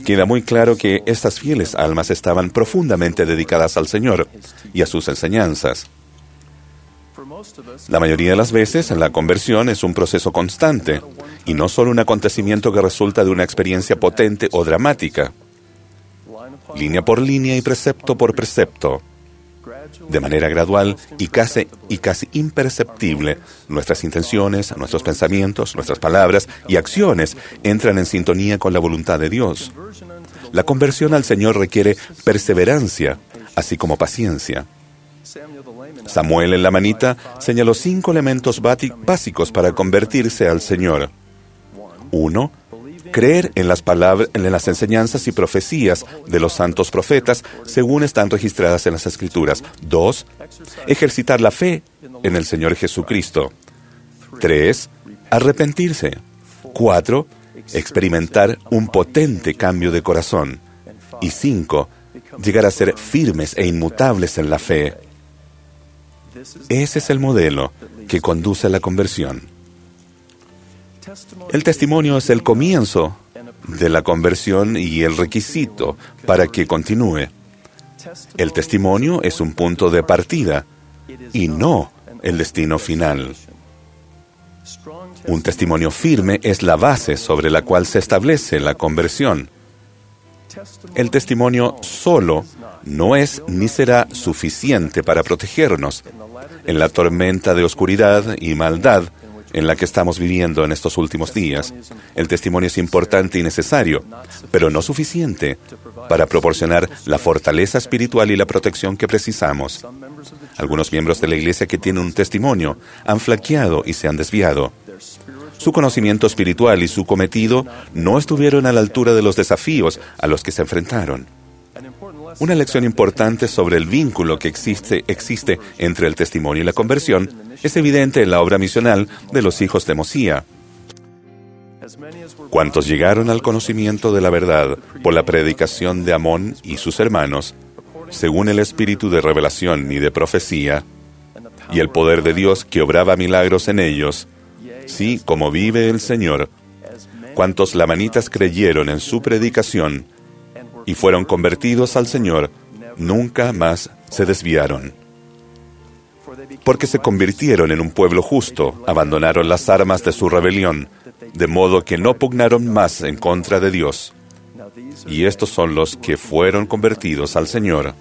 Queda muy claro que estas fieles almas estaban profundamente dedicadas al Señor y a sus enseñanzas. La mayoría de las veces la conversión es un proceso constante y no solo un acontecimiento que resulta de una experiencia potente o dramática, línea por línea y precepto por precepto. De manera gradual y casi, imperceptible, nuestras intenciones, nuestros pensamientos, nuestras palabras y acciones entran en sintonía con la voluntad de Dios. La conversión al Señor requiere perseverancia, así como paciencia. Samuel en la manita señaló cinco elementos básicos para convertirse al Señor. Uno, creer en las palabras, en las enseñanzas y profecías de los santos profetas según están registradas en las Escrituras. Dos, ejercitar la fe en el Señor Jesucristo. Tres, arrepentirse. Cuatro, experimentar un potente cambio de corazón. Y cinco, llegar a ser firmes e inmutables en la fe. Ese es el modelo que conduce a la conversión. El testimonio es el comienzo de la conversión y el requisito para que continúe. El testimonio es un punto de partida y no el destino final. Un testimonio firme es la base sobre la cual se establece la conversión. El testimonio solo no es ni será suficiente para protegernos en la tormenta de oscuridad y maldad en la que estamos viviendo en estos últimos días. El testimonio es importante y necesario, pero no suficiente para proporcionar la fortaleza espiritual y la protección que precisamos. Algunos miembros de la Iglesia que tienen un testimonio han flaqueado y se han desviado. Su conocimiento espiritual y su cometido no estuvieron a la altura de los desafíos a los que se enfrentaron. Una lección importante sobre el vínculo que existe, existe entre el testimonio y la conversión es evidente en la obra misional de los hijos de Mosía. Cuantos llegaron al conocimiento de la verdad por la predicación de Amón y sus hermanos, según el espíritu de revelación y de profecía, y el poder de Dios que obraba milagros en ellos, Sí, como vive el Señor, cuantos lamanitas creyeron en su predicación y fueron convertidos al Señor, nunca más se desviaron. Porque se convirtieron en un pueblo justo, abandonaron las armas de su rebelión, de modo que no pugnaron más en contra de Dios. Y estos son los que fueron convertidos al Señor.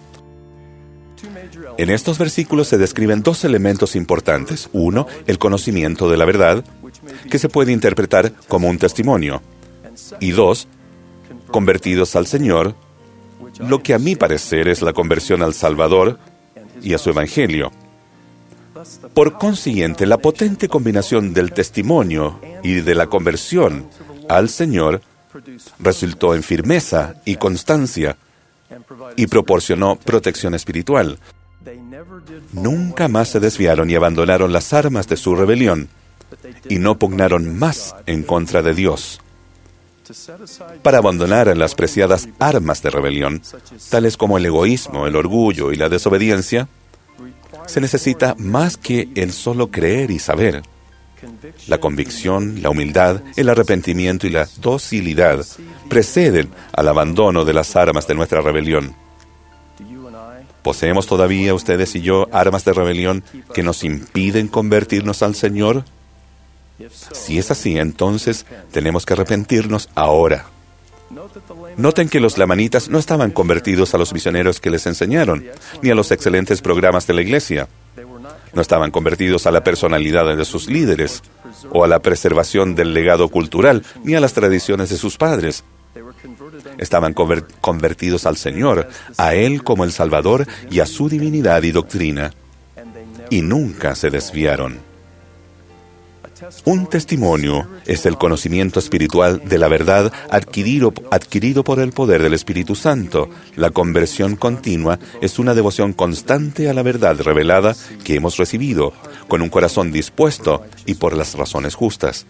En estos versículos se describen dos elementos importantes. Uno, el conocimiento de la verdad, que se puede interpretar como un testimonio. Y dos, convertidos al Señor, lo que a mi parecer es la conversión al Salvador y a su Evangelio. Por consiguiente, la potente combinación del testimonio y de la conversión al Señor resultó en firmeza y constancia y proporcionó protección espiritual. Nunca más se desviaron y abandonaron las armas de su rebelión y no pugnaron más en contra de Dios. Para abandonar las preciadas armas de rebelión, tales como el egoísmo, el orgullo y la desobediencia, se necesita más que el solo creer y saber. La convicción, la humildad, el arrepentimiento y la docilidad preceden al abandono de las armas de nuestra rebelión. ¿Poseemos todavía ustedes y yo armas de rebelión que nos impiden convertirnos al Señor? Si es así, entonces tenemos que arrepentirnos ahora. Noten que los lamanitas no estaban convertidos a los misioneros que les enseñaron, ni a los excelentes programas de la iglesia. No estaban convertidos a la personalidad de sus líderes, o a la preservación del legado cultural, ni a las tradiciones de sus padres. Estaban convertidos al Señor, a Él como el Salvador y a su divinidad y doctrina. Y nunca se desviaron. Un testimonio es el conocimiento espiritual de la verdad adquirido, adquirido, por el poder del Espíritu Santo. La conversión continua es una devoción constante a la verdad revelada que hemos recibido, con un corazón dispuesto y por las razones justas.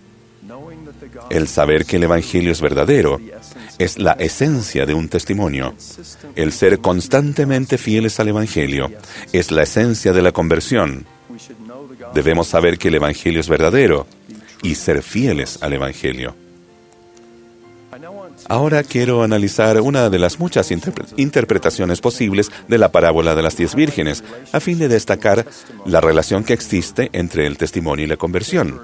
El saber que el Evangelio es verdadero es la esencia de un testimonio. El ser constantemente fieles al Evangelio es la esencia de la conversión. Debemos saber que el Evangelio es verdadero y ser fieles al Evangelio. Ahora quiero analizar una de las muchas interpretaciones posibles de la parábola de las diez vírgenes, a fin de destacar la relación que existe entre el testimonio y la conversión.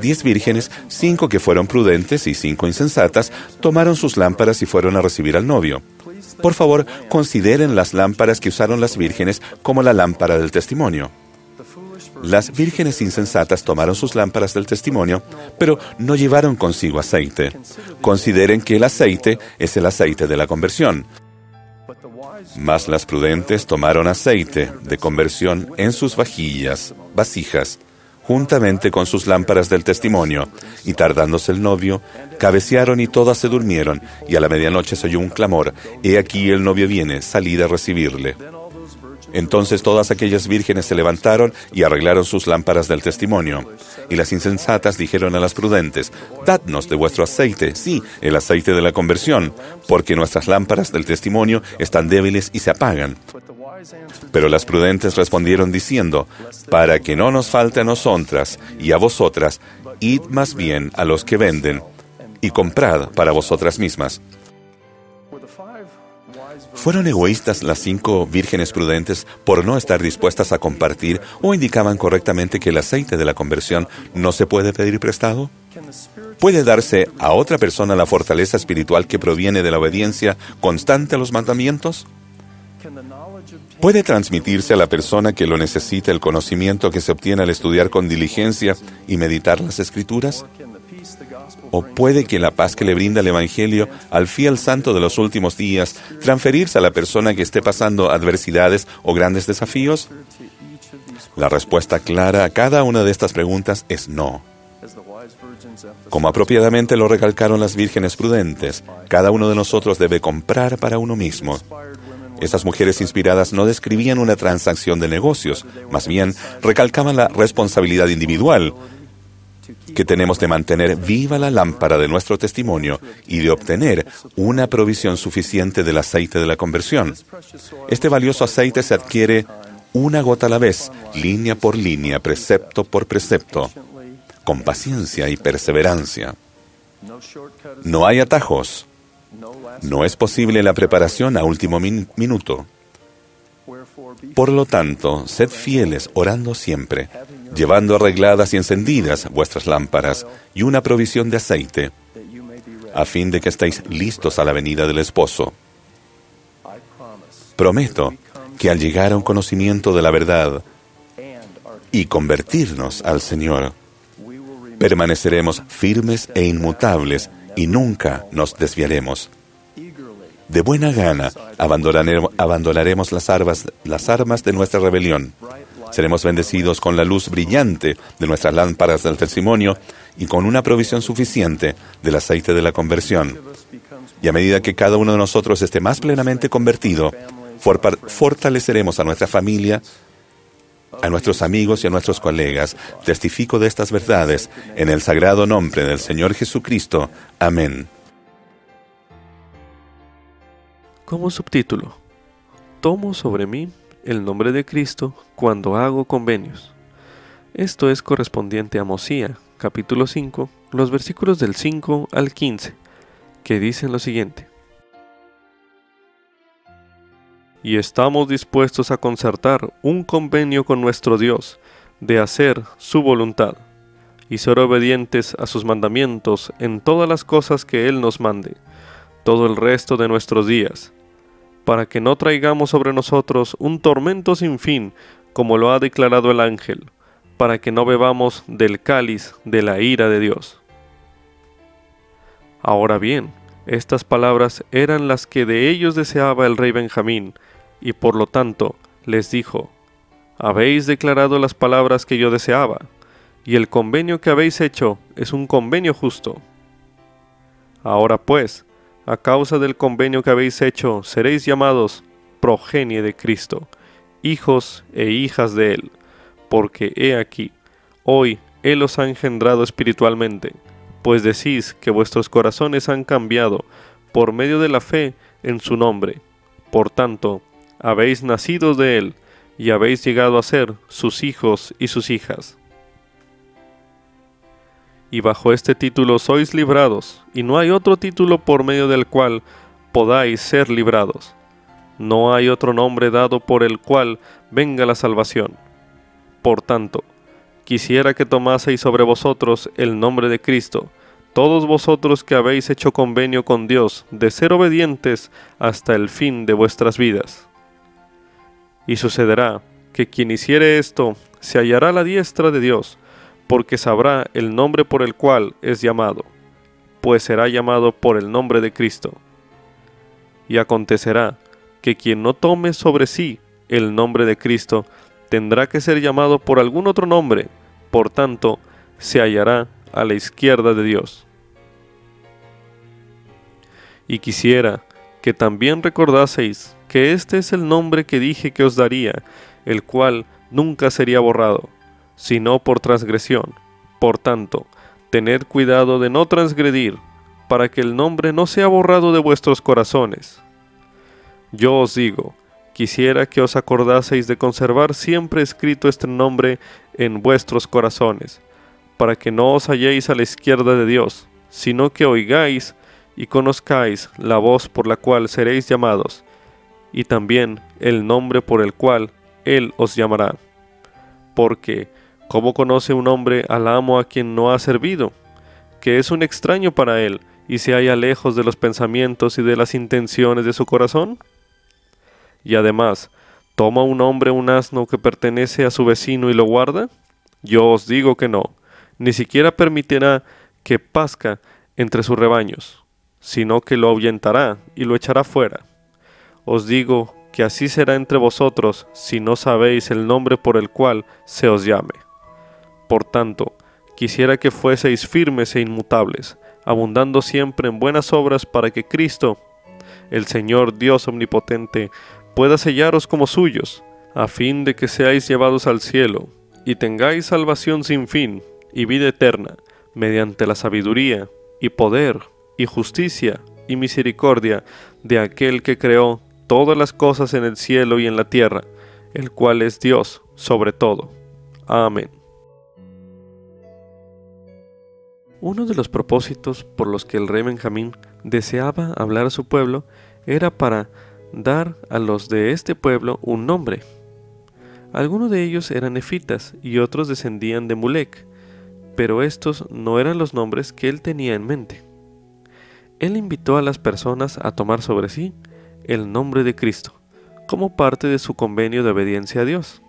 Diez vírgenes, cinco que fueron prudentes y cinco insensatas, tomaron sus lámparas y fueron a recibir al novio. Por favor, consideren las lámparas que usaron las vírgenes como la lámpara del testimonio. Las vírgenes insensatas tomaron sus lámparas del testimonio, pero no llevaron consigo aceite. Consideren que el aceite es el aceite de la conversión. Mas las prudentes tomaron aceite de conversión en sus vajillas, vasijas, juntamente con sus lámparas del testimonio, y tardándose el novio, cabecearon y todas se durmieron, y a la medianoche se oyó un clamor, He aquí el novio viene, salid a recibirle. Entonces todas aquellas vírgenes se levantaron y arreglaron sus lámparas del testimonio. Y las insensatas dijeron a las prudentes, Dadnos de vuestro aceite, sí, el aceite de la conversión, porque nuestras lámparas del testimonio están débiles y se apagan. Pero las prudentes respondieron diciendo, Para que no nos falte a nosotras y a vosotras, id más bien a los que venden y comprad para vosotras mismas. ¿Fueron egoístas las cinco vírgenes prudentes por no estar dispuestas a compartir o indicaban correctamente que el aceite de la conversión no se puede pedir prestado? ¿Puede darse a otra persona la fortaleza espiritual que proviene de la obediencia constante a los mandamientos? ¿Puede transmitirse a la persona que lo necesita el conocimiento que se obtiene al estudiar con diligencia y meditar las escrituras? ¿O puede que la paz que le brinda el Evangelio al fiel santo de los últimos días transferirse a la persona que esté pasando adversidades o grandes desafíos? La respuesta clara a cada una de estas preguntas es no. Como apropiadamente lo recalcaron las vírgenes prudentes, cada uno de nosotros debe comprar para uno mismo. Esas mujeres inspiradas no describían una transacción de negocios, más bien recalcaban la responsabilidad individual que tenemos de mantener viva la lámpara de nuestro testimonio y de obtener una provisión suficiente del aceite de la conversión. Este valioso aceite se adquiere una gota a la vez, línea por línea, precepto por precepto, con paciencia y perseverancia. No hay atajos. No es posible la preparación a último minuto. Por lo tanto, sed fieles orando siempre, llevando arregladas y encendidas vuestras lámparas y una provisión de aceite, a fin de que estéis listos a la venida del esposo. Prometo que al llegar a un conocimiento de la verdad y convertirnos al Señor, permaneceremos firmes e inmutables y nunca nos desviaremos. De buena gana abandonaremos las armas, de nuestra rebelión. Seremos bendecidos con la luz brillante de nuestras lámparas del testimonio y con una provisión suficiente del aceite de la conversión. Y a medida que cada uno de nosotros esté más plenamente convertido, fortaleceremos a nuestra familia, a nuestros amigos y a nuestros colegas. Testifico de estas verdades en el sagrado nombre del Señor Jesucristo. Amén. Como subtítulo, tomo sobre mí el nombre de Cristo cuando hago convenios. Esto es correspondiente a Mosía, capítulo 5, los versículos del 5 al 15, que dicen lo siguiente. Y estamos dispuestos a concertar un convenio con nuestro Dios de hacer su voluntad y ser obedientes a sus mandamientos en todas las cosas que Él nos mande, todo el resto de nuestros días para que no traigamos sobre nosotros un tormento sin fin, como lo ha declarado el ángel, para que no bebamos del cáliz de la ira de Dios. Ahora bien, estas palabras eran las que de ellos deseaba el rey Benjamín, y por lo tanto les dijo, Habéis declarado las palabras que yo deseaba, y el convenio que habéis hecho es un convenio justo. Ahora pues, a causa del convenio que habéis hecho, seréis llamados progenie de Cristo, hijos e hijas de Él, porque he aquí, hoy Él os ha engendrado espiritualmente, pues decís que vuestros corazones han cambiado por medio de la fe en su nombre. Por tanto, habéis nacido de Él y habéis llegado a ser sus hijos y sus hijas. Y bajo este título sois librados, y no hay otro título por medio del cual podáis ser librados. No hay otro nombre dado por el cual venga la salvación. Por tanto, quisiera que tomaseis sobre vosotros el nombre de Cristo, todos vosotros que habéis hecho convenio con Dios de ser obedientes hasta el fin de vuestras vidas. Y sucederá que quien hiciere esto se hallará la diestra de Dios, porque sabrá el nombre por el cual es llamado, pues será llamado por el nombre de Cristo. Y acontecerá que quien no tome sobre sí el nombre de Cristo tendrá que ser llamado por algún otro nombre, por tanto, se hallará a la izquierda de Dios. Y quisiera que también recordaseis que este es el nombre que dije que os daría, el cual nunca sería borrado sino por transgresión. Por tanto, tened cuidado de no transgredir, para que el nombre no sea borrado de vuestros corazones. Yo os digo, quisiera que os acordaseis de conservar siempre escrito este nombre en vuestros corazones, para que no os halléis a la izquierda de Dios, sino que oigáis y conozcáis la voz por la cual seréis llamados, y también el nombre por el cual Él os llamará. Porque, ¿Cómo conoce un hombre al amo a quien no ha servido? Que es un extraño para él y se halla lejos de los pensamientos y de las intenciones de su corazón? Y además, ¿toma un hombre un asno que pertenece a su vecino y lo guarda? Yo os digo que no, ni siquiera permitirá que pasca entre sus rebaños, sino que lo ahuyentará y lo echará fuera. Os digo que así será entre vosotros si no sabéis el nombre por el cual se os llame. Por tanto, quisiera que fueseis firmes e inmutables, abundando siempre en buenas obras para que Cristo, el Señor Dios Omnipotente, pueda sellaros como suyos, a fin de que seáis llevados al cielo, y tengáis salvación sin fin y vida eterna, mediante la sabiduría y poder y justicia y misericordia de aquel que creó todas las cosas en el cielo y en la tierra, el cual es Dios sobre todo. Amén. Uno de los propósitos por los que el rey Benjamín deseaba hablar a su pueblo era para dar a los de este pueblo un nombre. Algunos de ellos eran nefitas y otros descendían de Mulek, pero estos no eran los nombres que él tenía en mente. Él invitó a las personas a tomar sobre sí el nombre de Cristo, como parte de su convenio de obediencia a Dios.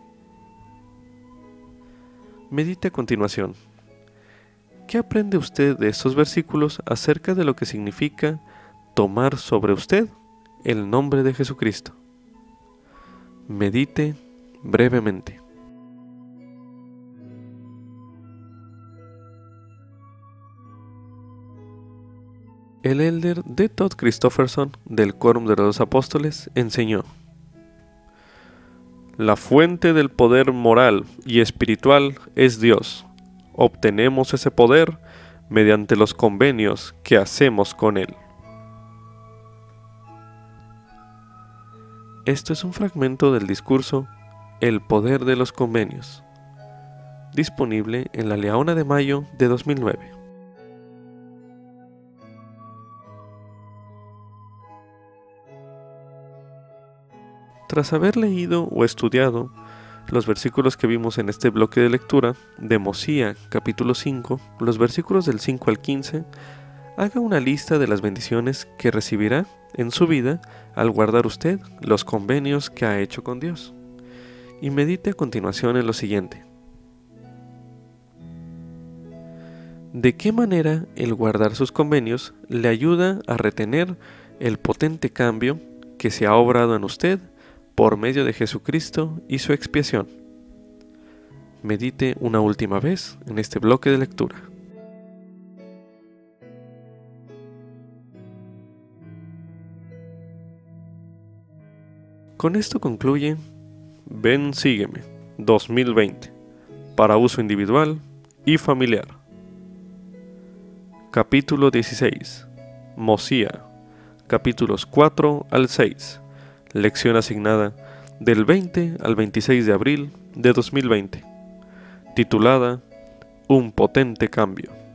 Medite a continuación. ¿Qué aprende usted de estos versículos acerca de lo que significa tomar sobre usted el nombre de Jesucristo? Medite brevemente. El elder de Todd Christofferson del Quórum de los Apóstoles enseñó: La fuente del poder moral y espiritual es Dios obtenemos ese poder mediante los convenios que hacemos con Él. Esto es un fragmento del discurso El poder de los convenios, disponible en la Leona de Mayo de 2009. Tras haber leído o estudiado los versículos que vimos en este bloque de lectura de Mosía capítulo 5, los versículos del 5 al 15, haga una lista de las bendiciones que recibirá en su vida al guardar usted los convenios que ha hecho con Dios. Y medite a continuación en lo siguiente. ¿De qué manera el guardar sus convenios le ayuda a retener el potente cambio que se ha obrado en usted por medio de Jesucristo y su expiación. Medite una última vez en este bloque de lectura. Con esto concluye Ven Sígueme 2020 para uso individual y familiar. Capítulo 16. Mosía. Capítulos 4 al 6 lección asignada del 20 al 26 de abril de 2020, titulada Un potente cambio.